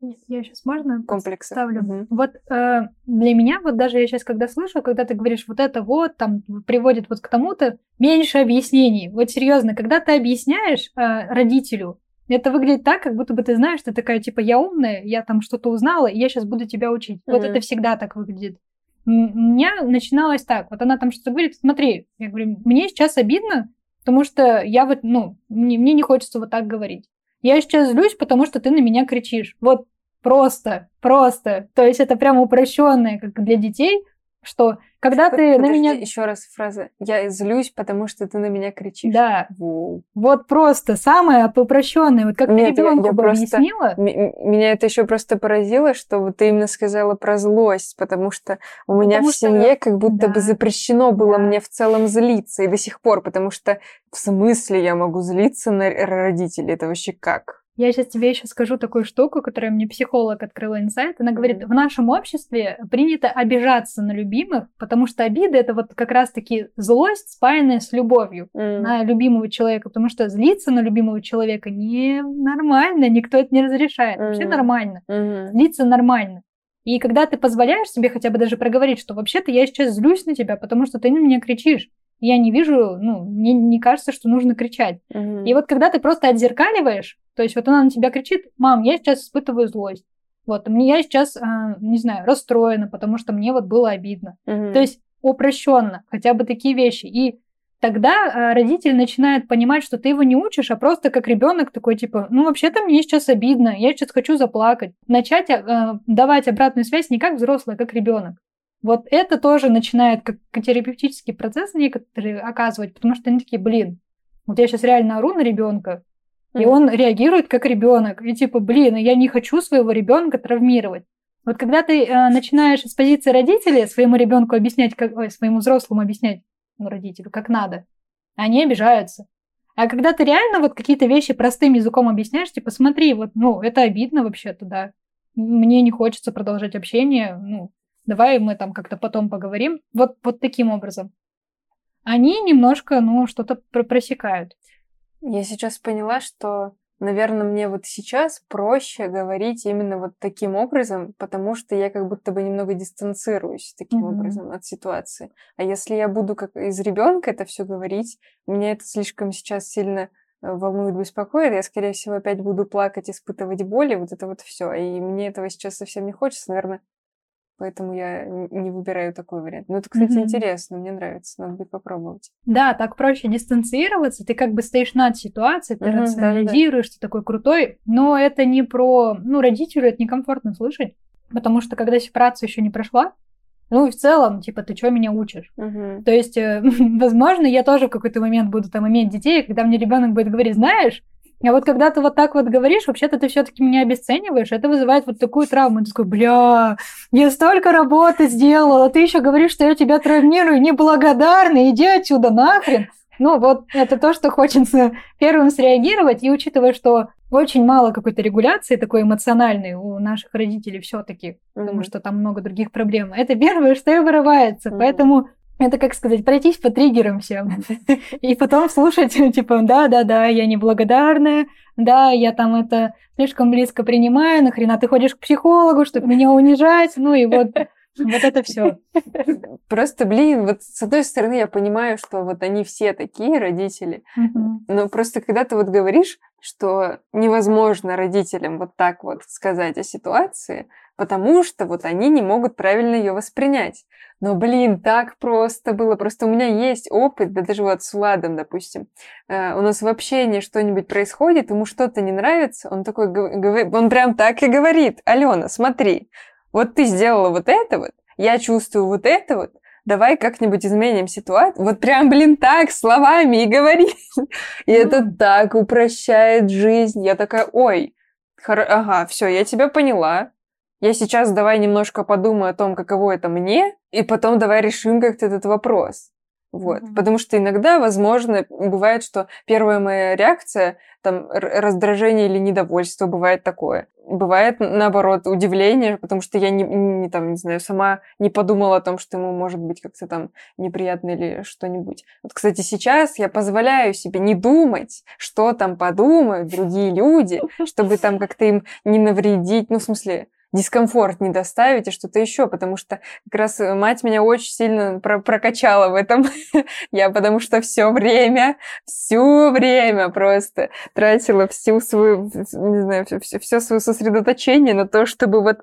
я сейчас можно комплексы ставлю. Угу. Вот э, для меня, вот даже я сейчас когда слышу, когда ты говоришь вот это вот, там приводит вот к тому-то, меньше объяснений. Вот серьезно, когда ты объясняешь э, родителю, это выглядит так, как будто бы ты знаешь, ты такая, типа, я умная, я там что-то узнала, и я сейчас буду тебя учить. mm Вот это всегда так выглядит. У меня начиналось так, вот она там что-то говорит, смотри, я говорю, мне сейчас обидно, потому что я вот, ну, мне, мне не хочется вот так говорить. Я сейчас злюсь, потому что ты на меня кричишь. Вот просто, просто. То есть это прям упрощенное, как для детей, что когда ты Подожди, на меня... еще раз фраза. Я злюсь, потому что ты на меня кричишь. Да. Воу. Вот просто самое упрощенное. Вот как Нет, ты ребенку я, я бы просто... объяснила. Меня это еще просто поразило, что вот ты именно сказала про злость, потому что у меня Потому в семье как будто да. бы запрещено было Да. мне в целом злиться, и до сих пор, потому что в смысле я могу злиться на родителей? Это вообще как? Я сейчас тебе еще скажу такую штуку, которую мне психолог открыла инсайт. Она говорит, в нашем обществе принято обижаться на любимых, потому что обида это вот как раз-таки злость, спаянная с любовью М. на любимого человека, потому что злиться на любимого человека не нормально, никто это не разрешает. Вообще Мгм. нормально. Мгм. Злиться нормально. И когда ты позволяешь себе хотя бы даже проговорить, что вообще-то я сейчас злюсь на тебя, потому что ты на меня кричишь. Я не вижу, ну, мне не кажется, что нужно кричать. Мгм. И вот когда ты просто отзеркаливаешь, то есть вот она на тебя кричит, мам, я сейчас испытываю злость. Вот, мне я сейчас, а, не знаю, расстроена, потому что мне вот было обидно. Мгм. То есть упрощенно, хотя бы такие вещи. И тогда а, родитель начинает понимать, что ты его не учишь, а просто как ребенок такой, типа, ну вообще-то мне сейчас обидно, я сейчас хочу заплакать. Начать а, давать обратную связь не как взрослый, а как ребенок. Вот это тоже начинает как терапевтический процесс некоторые оказывать, потому что они такие, блин, вот я сейчас реально ору на ребенка, и он реагирует как ребенок. И типа, блин, я не хочу своего ребенка травмировать. Вот когда ты э, начинаешь с позиции родителя своему ребенку объяснять, как, ой, своему взрослому объяснять, ну, родителю, как надо, они обижаются. А когда ты реально вот какие-то вещи простым языком объясняешь, типа, смотри, вот, ну, это обидно вообще-то, да. Мне не хочется продолжать общение, ну, давай мы там как-то потом поговорим. Вот, вот таким образом. Они немножко, ну, что-то про- просекают. Я сейчас поняла, что, наверное, мне вот сейчас проще говорить именно вот таким образом, потому что я как будто бы немного дистанцируюсь таким Мгм. образом от ситуации. А если я буду как из ребенка это все говорить, меня это слишком сейчас сильно э, волнует, беспокоит, я, скорее всего, опять буду плакать, испытывать боли, вот это вот все. И мне этого сейчас совсем не хочется, наверное, поэтому я не выбираю такой вариант. Но это, кстати, Мгм. интересно, мне нравится, надо будет попробовать. Да, так проще дистанцироваться, ты как бы стоишь над ситуацией, ты да-да-да. рационализируешь, ты такой крутой, но это не про... Ну, родителю это некомфортно слышать, потому что когда сепарация еще не прошла, ну и в целом, типа, ты что меня учишь? Мгм. То есть, э, [LAUGHS] возможно, я тоже в какой-то момент буду там иметь детей, когда мне ребенок будет говорить, знаешь, а вот когда ты вот так вот говоришь, вообще-то ты все-таки меня обесцениваешь, это вызывает вот такую травму. Ты такой, бля, я столько работы сделала, а ты еще говоришь, что я тебя травмирую, неблагодарный, иди отсюда нахрен. Ну, вот это то, что хочется первым среагировать, и учитывая, что очень мало какой-то регуляции такой эмоциональной у наших родителей все-таки, потому Мгм. что там много других проблем. Это первое, что и вырывается. Мгм. Поэтому это, как сказать, пройтись по триггерам всем. И потом слушать, типа, да-да-да, я неблагодарная, да, я там это слишком близко принимаю, нахрена ты ходишь к психологу, чтобы меня унижать, ну и вот, вот это все. Просто, блин, вот с одной стороны я понимаю, что вот они все такие родители, но просто когда ты вот говоришь, что невозможно родителям вот так вот сказать о ситуации, потому что вот они не могут правильно ее воспринять. Но, блин, так просто было. Просто у меня есть опыт, да даже вот с Владом, допустим. Э, у нас в общении что-нибудь происходит, ему что-то не нравится, он такой, гов- говорит, он прям так и говорит. Алена, смотри, вот ты сделала вот это вот, я чувствую вот это вот, давай как-нибудь изменим ситуацию. Вот прям, блин, так, словами и говорит. [LAUGHS] И это так упрощает жизнь. Я такая, ой, хор- ага, все, я тебя поняла. Я сейчас давай немножко подумаю о том, каково это мне, и потом давай решим как-то этот вопрос. Вот. Мгм. Потому что иногда, возможно, бывает, что первая моя реакция, там, раздражение или недовольство, бывает такое. Бывает, наоборот, удивление, потому что я не, не, там, не знаю, сама не подумала о том, что ему может быть как-то там неприятно или что-нибудь. Вот, кстати, сейчас я позволяю себе не думать, что там подумают другие люди, [LAUGHS] чтобы там как-то им не навредить, ну, в смысле, дискомфорт не доставить и что-то еще, потому что как раз э, мать меня очень сильно про- прокачала в этом. [LAUGHS] Я потому что все время, все время просто тратила всю свою, не знаю, все, свое сосредоточение на то, чтобы вот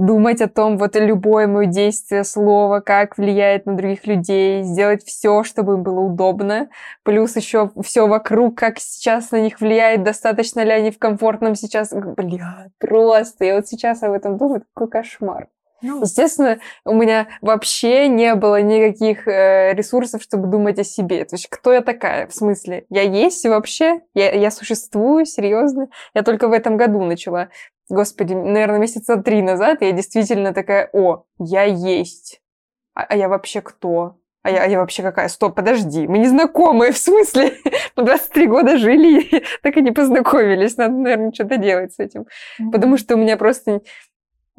думать о том, вот любое мое действие, слово, как влияет на других людей, сделать все, чтобы им было удобно, плюс еще все вокруг, как сейчас на них влияет, достаточно ли они в комфортном сейчас. Бля, просто, я вот сейчас об этом думаю, какой кошмар. Ну, Естественно, у меня вообще не было никаких э, ресурсов, чтобы думать о себе. То есть, кто я такая? В смысле, я есть вообще? Я, я существую? Серьезно? Я только в этом году начала. Господи, наверное, месяца три назад я действительно такая, о, я есть. А, а я вообще кто? А я, а я вообще какая? Стоп, подожди, мы не знакомы, в смысле? [LAUGHS] Мы 23 года жили, [LAUGHS] так и не познакомились. Надо, наверное, что-то делать с этим. Потому что у меня просто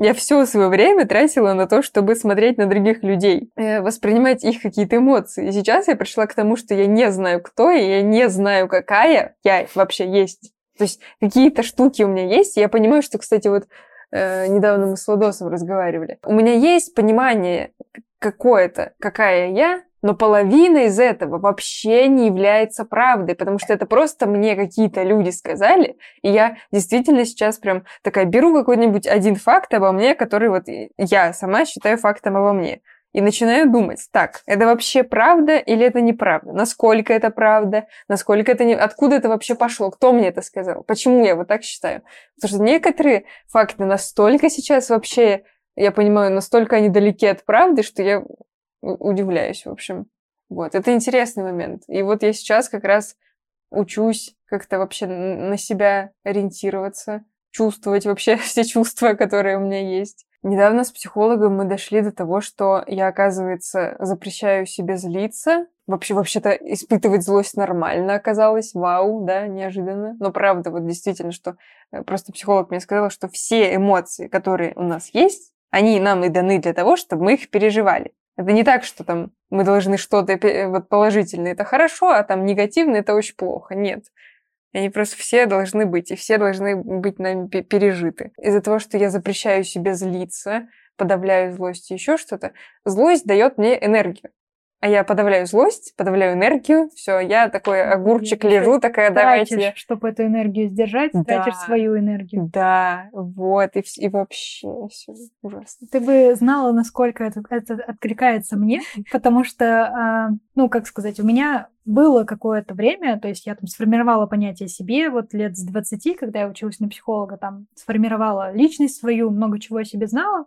я все свое время тратила на то, чтобы смотреть на других людей, э, воспринимать их какие-то эмоции. И сейчас я пришла к тому, что я не знаю, кто я, я не знаю, какая я вообще есть. То есть какие-то штуки у меня есть, и я понимаю, что, кстати, вот э, недавно мы с Ладосом разговаривали. У меня есть понимание какое-то, какая я, но половина из этого вообще не является правдой, потому что это просто мне какие-то люди сказали, и я действительно сейчас прям такая беру какой-нибудь один факт обо мне, который вот я сама считаю фактом обо мне. И начинаю думать, так, это вообще правда или это неправда? Насколько это правда? Насколько это не... Откуда это вообще пошло? Кто мне это сказал? Почему я вот так считаю? Потому что некоторые факты настолько сейчас вообще, я понимаю, настолько они далеки от правды, что я удивляюсь, в общем. Вот, это интересный момент. И вот я сейчас как раз учусь как-то вообще на себя ориентироваться, чувствовать вообще [LAUGHS] все чувства, которые у меня есть. Недавно с психологом мы дошли до того, что я, оказывается, запрещаю себе злиться. Вообще, вообще-то испытывать злость нормально оказалось. Вау, да, неожиданно. Но правда, вот действительно, что э, просто психолог мне сказал, что все эмоции, которые у нас есть, они нам и даны для того, чтобы мы их переживали. Это не так, что там мы должны что-то вот положительное, это хорошо, а там негативное, это очень плохо. Нет. Они просто все должны быть, и все должны быть нами пережиты. Из-за того, что я запрещаю себе злиться, подавляю злость и еще что-то, злость дает мне энергию. А я подавляю злость, подавляю энергию, все, я такой огурчик лежу, такая, давайте. Тратишь, чтобы эту энергию сдержать, Да. тратишь свою энергию. Да, вот, и, и вообще все ужасно. Ты бы знала, насколько это, это откликается мне, потому что, а, ну, как сказать, у меня было какое-то время, то есть я там сформировала понятие себе вот лет с 20, когда я училась на психолога, там сформировала личность свою, много чего о себе знала,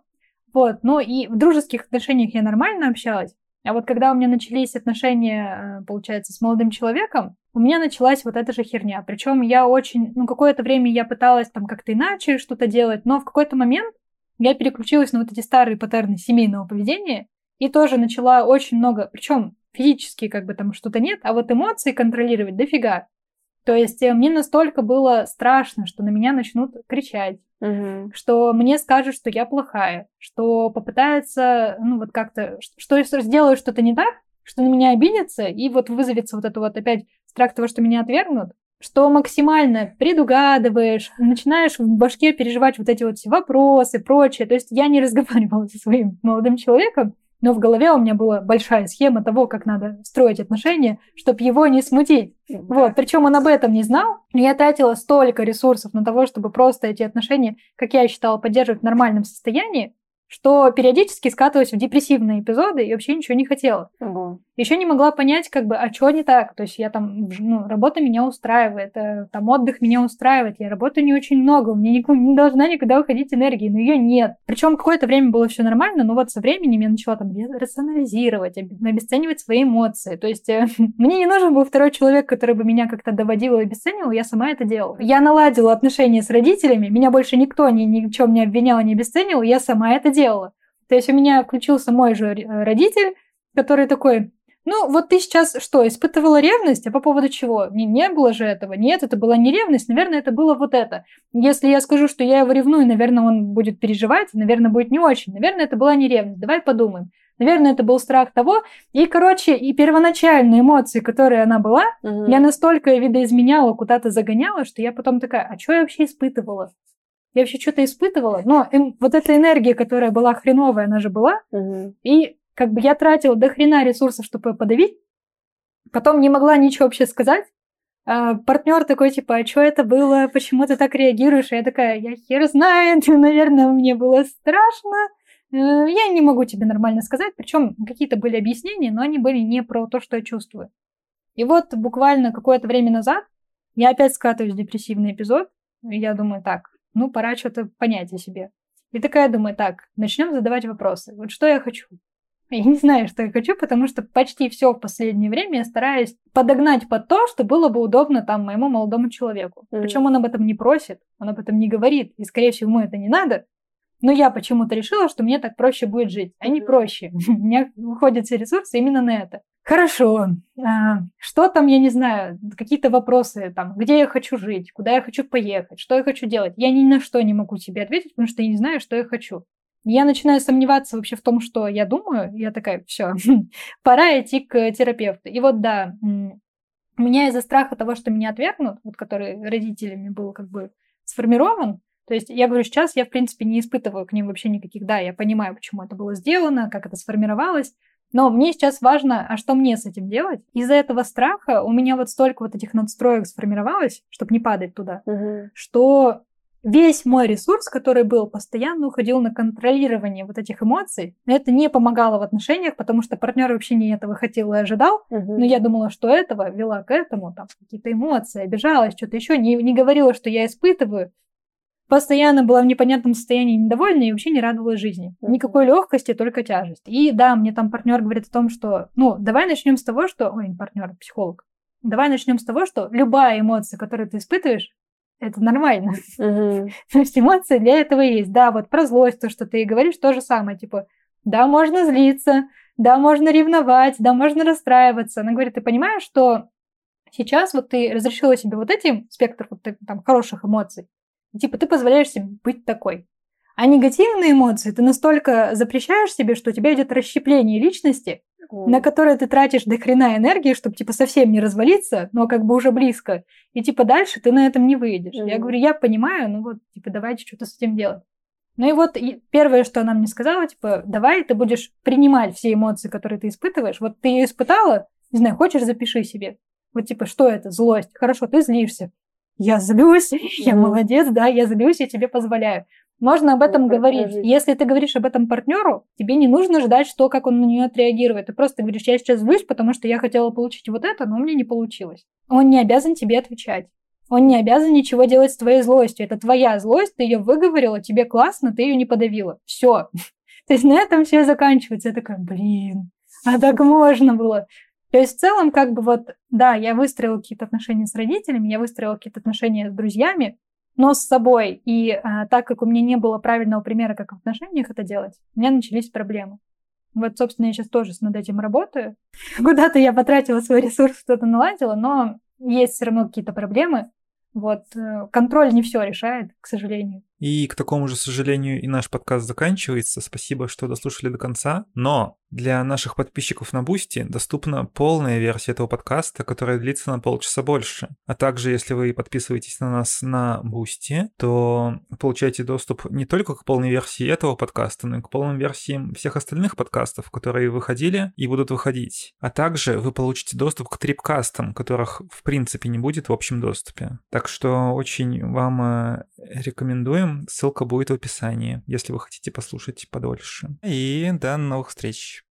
вот, но и в дружеских отношениях я нормально общалась, а вот когда у меня начались отношения, э, получается, с молодым человеком, у меня началась вот эта же херня. Причем я очень, ну, какое-то время я пыталась там как-то иначе что-то делать, но в какой-то момент я переключилась на вот эти старые паттерны семейного поведения и тоже начала очень много, причем физически как бы там что-то нет, а вот эмоции контролировать дофига. То есть э, мне настолько было страшно, что на меня начнут кричать, Мгм. что мне скажут, что я плохая, что попытаются, ну вот как-то, что я сделаю что-то не так, что на меня обидятся, и вот вызовется вот это вот опять страх того, что меня отвергнут, что максимально предугадываешь, начинаешь в башке переживать вот эти вот все вопросы, прочее. То есть я не разговаривала [LAUGHS] со своим молодым человеком, но в голове у меня была большая схема того, как надо строить отношения, чтобы его не смутить. Вот, причем он об этом не знал, но я тратила столько ресурсов на того, чтобы просто эти отношения, как я считала, поддерживать в нормальном состоянии, что периодически скатывалась в депрессивные эпизоды и вообще ничего не хотела. Ого. Еще не могла понять, как бы, а что не так. То есть я там, ну, работа меня устраивает, э, там отдых меня устраивает, я работаю не очень много, у меня нику- не должна никуда уходить энергии, но ее нет. Причем какое-то время было все нормально, но вот со временем я начала там рационализировать, об- обесценивать свои эмоции. То есть э, [LAUGHS] мне не нужен был второй человек, который бы меня как-то доводил и обесценивал, я сама это делала. Я наладила отношения с родителями, меня больше никто ни, ни в чем не обвинял, не обесценивал, я сама это делала. То есть у меня включился мой же р- родитель, который такой, Ну, вот ты сейчас что, испытывала ревность? А по поводу чего? Не, не было же этого. Нет, это была не ревность, наверное, это было вот это. Если я скажу, что я его ревную, наверное, он будет переживать, наверное, будет не очень. Наверное, это была не ревность. Давай подумаем. Наверное, это был страх того. И, короче, и первоначальные эмоции, которые она была, угу. я настолько видоизменяла, куда-то загоняла, что я потом такая, а что я вообще испытывала? Я вообще что-то испытывала, но эм, вот эта энергия, которая была хреновая, она же была. Угу. И как бы я тратила до хрена ресурсов, чтобы ее подавить. Потом не могла ничего вообще сказать. А, партнер такой, типа, а что это было, почему ты так реагируешь? И я такая, я хер знает, [LAUGHS] наверное, мне было страшно. Э, я не могу тебе нормально сказать, причем какие-то были объяснения, но они были не про то, что я чувствую. И вот буквально какое-то время назад я опять скатываюсь в депрессивный эпизод, и я думаю, так, ну, пора что-то понять о себе. И такая думаю, так, начнем задавать вопросы. Вот что я хочу? Я не знаю, что я хочу, потому что почти все в последнее время я стараюсь подогнать под то, что было бы удобно там моему молодому человеку. Mm. Причем он об этом не просит, он об этом не говорит, и, скорее всего, ему это не надо. Но я почему-то решила, что мне так проще будет жить, а не проще. [LAUGHS] У меня уходят все ресурсы именно на это. Хорошо. А, что там, я не знаю, какие-то вопросы там, где я хочу жить, куда я хочу поехать, что я хочу делать. Я ни на что не могу тебе ответить, потому что я не знаю, что я хочу. Я начинаю сомневаться вообще в том, что я думаю. Я такая, все, [LAUGHS] пора идти к терапевту. И вот да, у меня из-за страха того, что меня отвергнут, вот который родителями был как бы сформирован, то есть я говорю, сейчас я, в принципе, не испытываю к ним вообще никаких, да, я понимаю, почему это было сделано, как это сформировалось, но мне сейчас важно, а что мне с этим делать? Из-за этого страха у меня вот столько вот этих надстроек сформировалось, чтобы не падать туда, угу. что весь мой ресурс, который был, постоянно уходил на контролирование вот этих эмоций. Это не помогало в отношениях, потому что партнер вообще не этого хотел и ожидал. Угу. Но я думала, что этого вела к этому, там какие-то эмоции, обижалась, что-то еще, не, не говорила, что я испытываю постоянно была в непонятном состоянии недовольна и вообще не радовалась жизни. Никакой легкости, только тяжесть. И да, мне там партнер говорит о том, что, ну, давай начнем с того, что, ой, не партнер, а психолог. Давай начнем с того, что любая эмоция, которую ты испытываешь, это нормально. Uh-huh. [LAUGHS] То есть эмоции для этого есть. Да, вот про злость, то, что ты говоришь, то же самое. Типа, да, можно злиться, да, можно ревновать, да, можно расстраиваться. Она говорит, ты понимаешь, что сейчас вот ты разрешила себе вот этим спектр вот, там, хороших эмоций, Типа ты позволяешь себе быть такой. А негативные эмоции ты настолько запрещаешь себе, что у тебя идет расщепление личности, mm. на которое ты тратишь до хрена энергии, чтобы типа совсем не развалиться, но как бы уже близко. И типа дальше ты на этом не выйдешь. Mm. Я говорю, я понимаю, ну вот, типа, давайте что-то с этим делать. Ну и вот первое, что она мне сказала, типа, давай ты будешь принимать все эмоции, которые ты испытываешь. Вот ты ее испытала, не знаю, хочешь, запиши себе. Вот типа, что это? Злость. Хорошо, ты злишься я злюсь, [LAUGHS] я молодец, да, я злюсь, я тебе позволяю. Можно об этом говорить. Если ты говоришь об этом партнеру, тебе не нужно ждать, что, как он на нее отреагирует. Ты просто говоришь, я сейчас злюсь, потому что я хотела получить вот это, но у меня не получилось. Он не обязан тебе отвечать. Он не обязан ничего делать с твоей злостью. Это твоя злость, ты ее выговорила, тебе классно, ты ее не подавила. Все. [LAUGHS] То есть на этом все заканчивается. Я такая, блин, а так можно было. То есть в целом, как бы вот, да, я выстроила какие-то отношения с родителями, я выстроила какие-то отношения с друзьями, но с собой. И а, так как у меня не было правильного примера, как в отношениях это делать, у меня начались проблемы. Вот, собственно, я сейчас тоже над этим работаю. [LAUGHS] Куда-то я потратила свой ресурс, что-то наладила, но есть все равно какие-то проблемы. Вот, э, контроль не все решает, к сожалению. И к такому же сожалению и наш подкаст заканчивается. Спасибо, что дослушали до конца. Но для наших подписчиков на Boosty доступна полная версия этого подкаста, которая длится на полчаса больше. А также, если вы подписываетесь на нас на Boosty, то получаете доступ не только к полной версии этого подкаста, но и к полным версиям всех остальных подкастов, которые выходили и будут выходить. А также вы получите доступ к трипкастам, которых в принципе не будет в общем доступе. Так что очень вам э, рекомендуем. Ссылка будет в описании, если вы хотите послушать подольше. И до новых встреч.